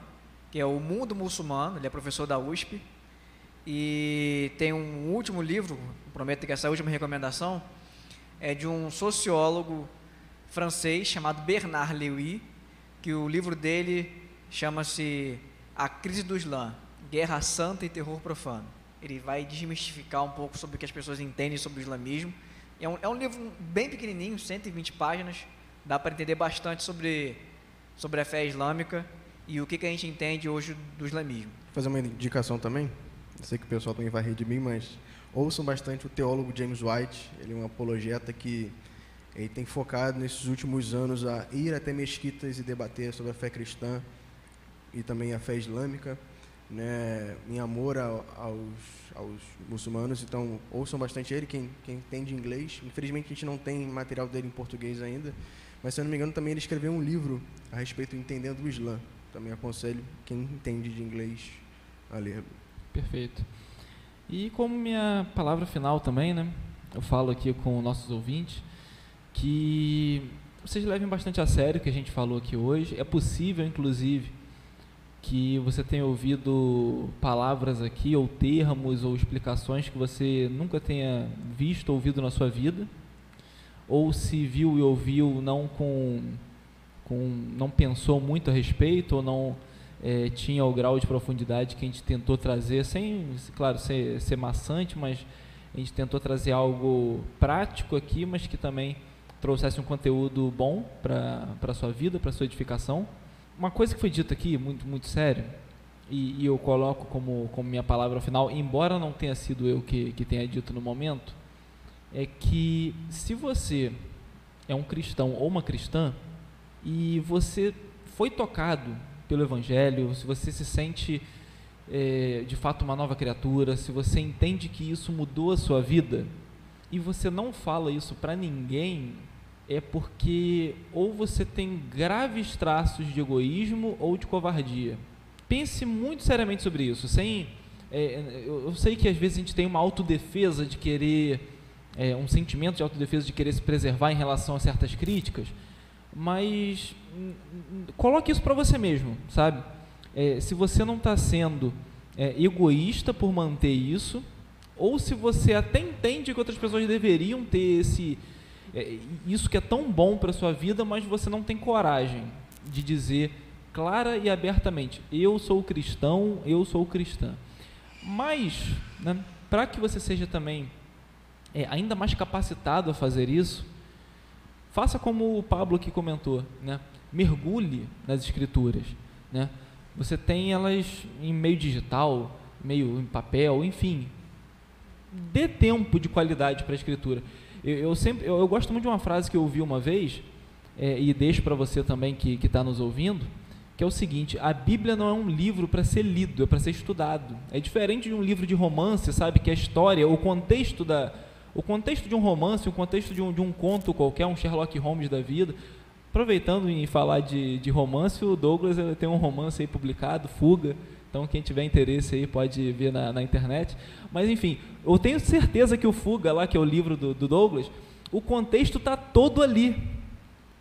que é o Mundo Muçulmano, ele é professor da USP. E tem um último livro, prometo que essa última recomendação, é de um sociólogo francês chamado Bernard Lévy, que o livro dele chama-se A Crise do Islã, Guerra Santa e Terror Profano. Ele vai desmistificar um pouco sobre o que as pessoas entendem sobre o islamismo. É um, é um livro bem pequenininho, 120 páginas, dá para entender bastante sobre, sobre a fé islâmica e o que, que a gente entende hoje do islamismo. Vou fazer uma indicação também, sei que o pessoal também vai rir de mim, mas ouçam bastante o teólogo James White, ele é um apologeta que ele tem focado nesses últimos anos a ir até mesquitas e debater sobre a fé cristã e também a fé islâmica, né, em amor aos, aos muçulmanos. Então, ouçam bastante ele, quem, quem entende inglês. Infelizmente, a gente não tem material dele em português ainda, mas, se eu não me engano, também ele escreveu um livro a respeito do Entendendo o Islã. Também aconselho quem entende de inglês a ler. Perfeito. E como minha palavra final também, né, eu falo aqui com nossos ouvintes, que vocês levem bastante a sério o que a gente falou aqui hoje. É possível, inclusive, que você tenha ouvido palavras aqui, ou termos, ou explicações que você nunca tenha visto ou ouvido na sua vida, ou se viu e ouviu não com, com não pensou muito a respeito, ou não é, tinha o grau de profundidade que a gente tentou trazer, sem, claro, ser, ser maçante, mas a gente tentou trazer algo prático aqui, mas que também trouxesse um conteúdo bom para a sua vida, para a sua edificação. Uma coisa que foi dita aqui, muito, muito sério, e, e, eu coloco como, como minha palavra final, embora não tenha sido eu que, que tenha dito no momento, é que se você é um cristão ou uma cristã e você foi tocado pelo Evangelho, se você se sente é, de fato uma nova criatura, se você entende que isso mudou a sua vida e você não fala isso para ninguém, é porque ou você tem graves traços de egoísmo ou de covardia. Pense muito seriamente sobre isso. Sem, é, eu, eu, sei que às vezes a gente tem uma autodefesa de querer, é, um sentimento de autodefesa de querer se preservar em relação a certas críticas, mas hum, hum, coloque isso para você mesmo, sabe? É, se você não está sendo é, egoísta por manter isso, ou se você até entende que outras pessoas deveriam ter esse é, isso que é tão bom para sua vida, mas você não tem coragem de dizer clara e abertamente: eu sou cristão, eu sou cristã. Mas, né, para que você seja também é, ainda mais capacitado a fazer isso, faça como o Pablo aqui comentou, né? mergulhe nas escrituras. Né? Você tem elas em meio digital, meio em papel, enfim. Dê tempo de qualidade para a escritura. Eu, eu sempre, eu, eu, gosto muito de uma frase que eu ouvi uma vez, é, e deixo para você também que está nos ouvindo, que é o seguinte: a Bíblia não é um livro para ser lido, é para ser estudado. É diferente de um livro de romance, sabe? Que a história, o contexto da, o contexto de um romance, o contexto de um, de um conto qualquer, um Sherlock Holmes da vida. Aproveitando em falar de, de romance, o Douglas tem um romance aí publicado, Fuga. Então, quem tiver interesse aí pode ver na, na, internet. Mas, enfim, eu tenho certeza que o Fuga, lá, que é o livro do, do Douglas, o contexto está todo ali.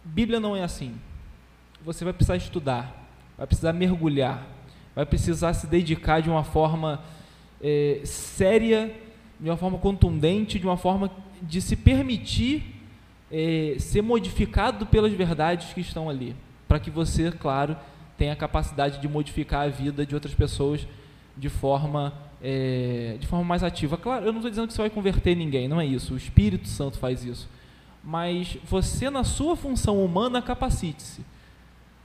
Bíblia não é assim. Você vai precisar estudar, vai precisar mergulhar, vai precisar se dedicar de uma forma é, séria, de uma forma contundente, de uma forma de se permitir é, ser modificado pelas verdades que estão ali. Para que você, claro, tem a capacidade de modificar a vida de outras pessoas de forma, é, de forma mais ativa. Claro, eu não estou dizendo que você vai converter ninguém, não é isso. O Espírito Santo faz isso. Mas você, na sua função humana, capacite-se.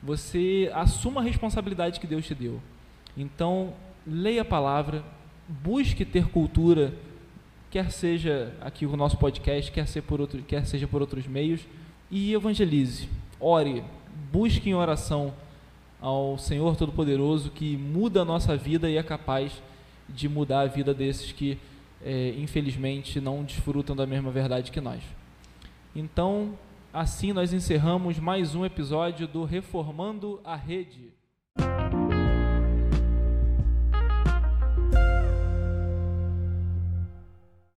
Você assuma a responsabilidade que Deus te deu. Então, leia a palavra, busque ter cultura, quer seja aqui o nosso podcast, quer, ser por outro, quer seja por outros meios, e evangelize, ore, busque em oração ao Senhor Todo-Poderoso que muda a nossa vida e é capaz de mudar a vida desses que, é, infelizmente, não desfrutam da mesma verdade que nós. Então, assim nós encerramos mais um episódio do Reformando a Rede.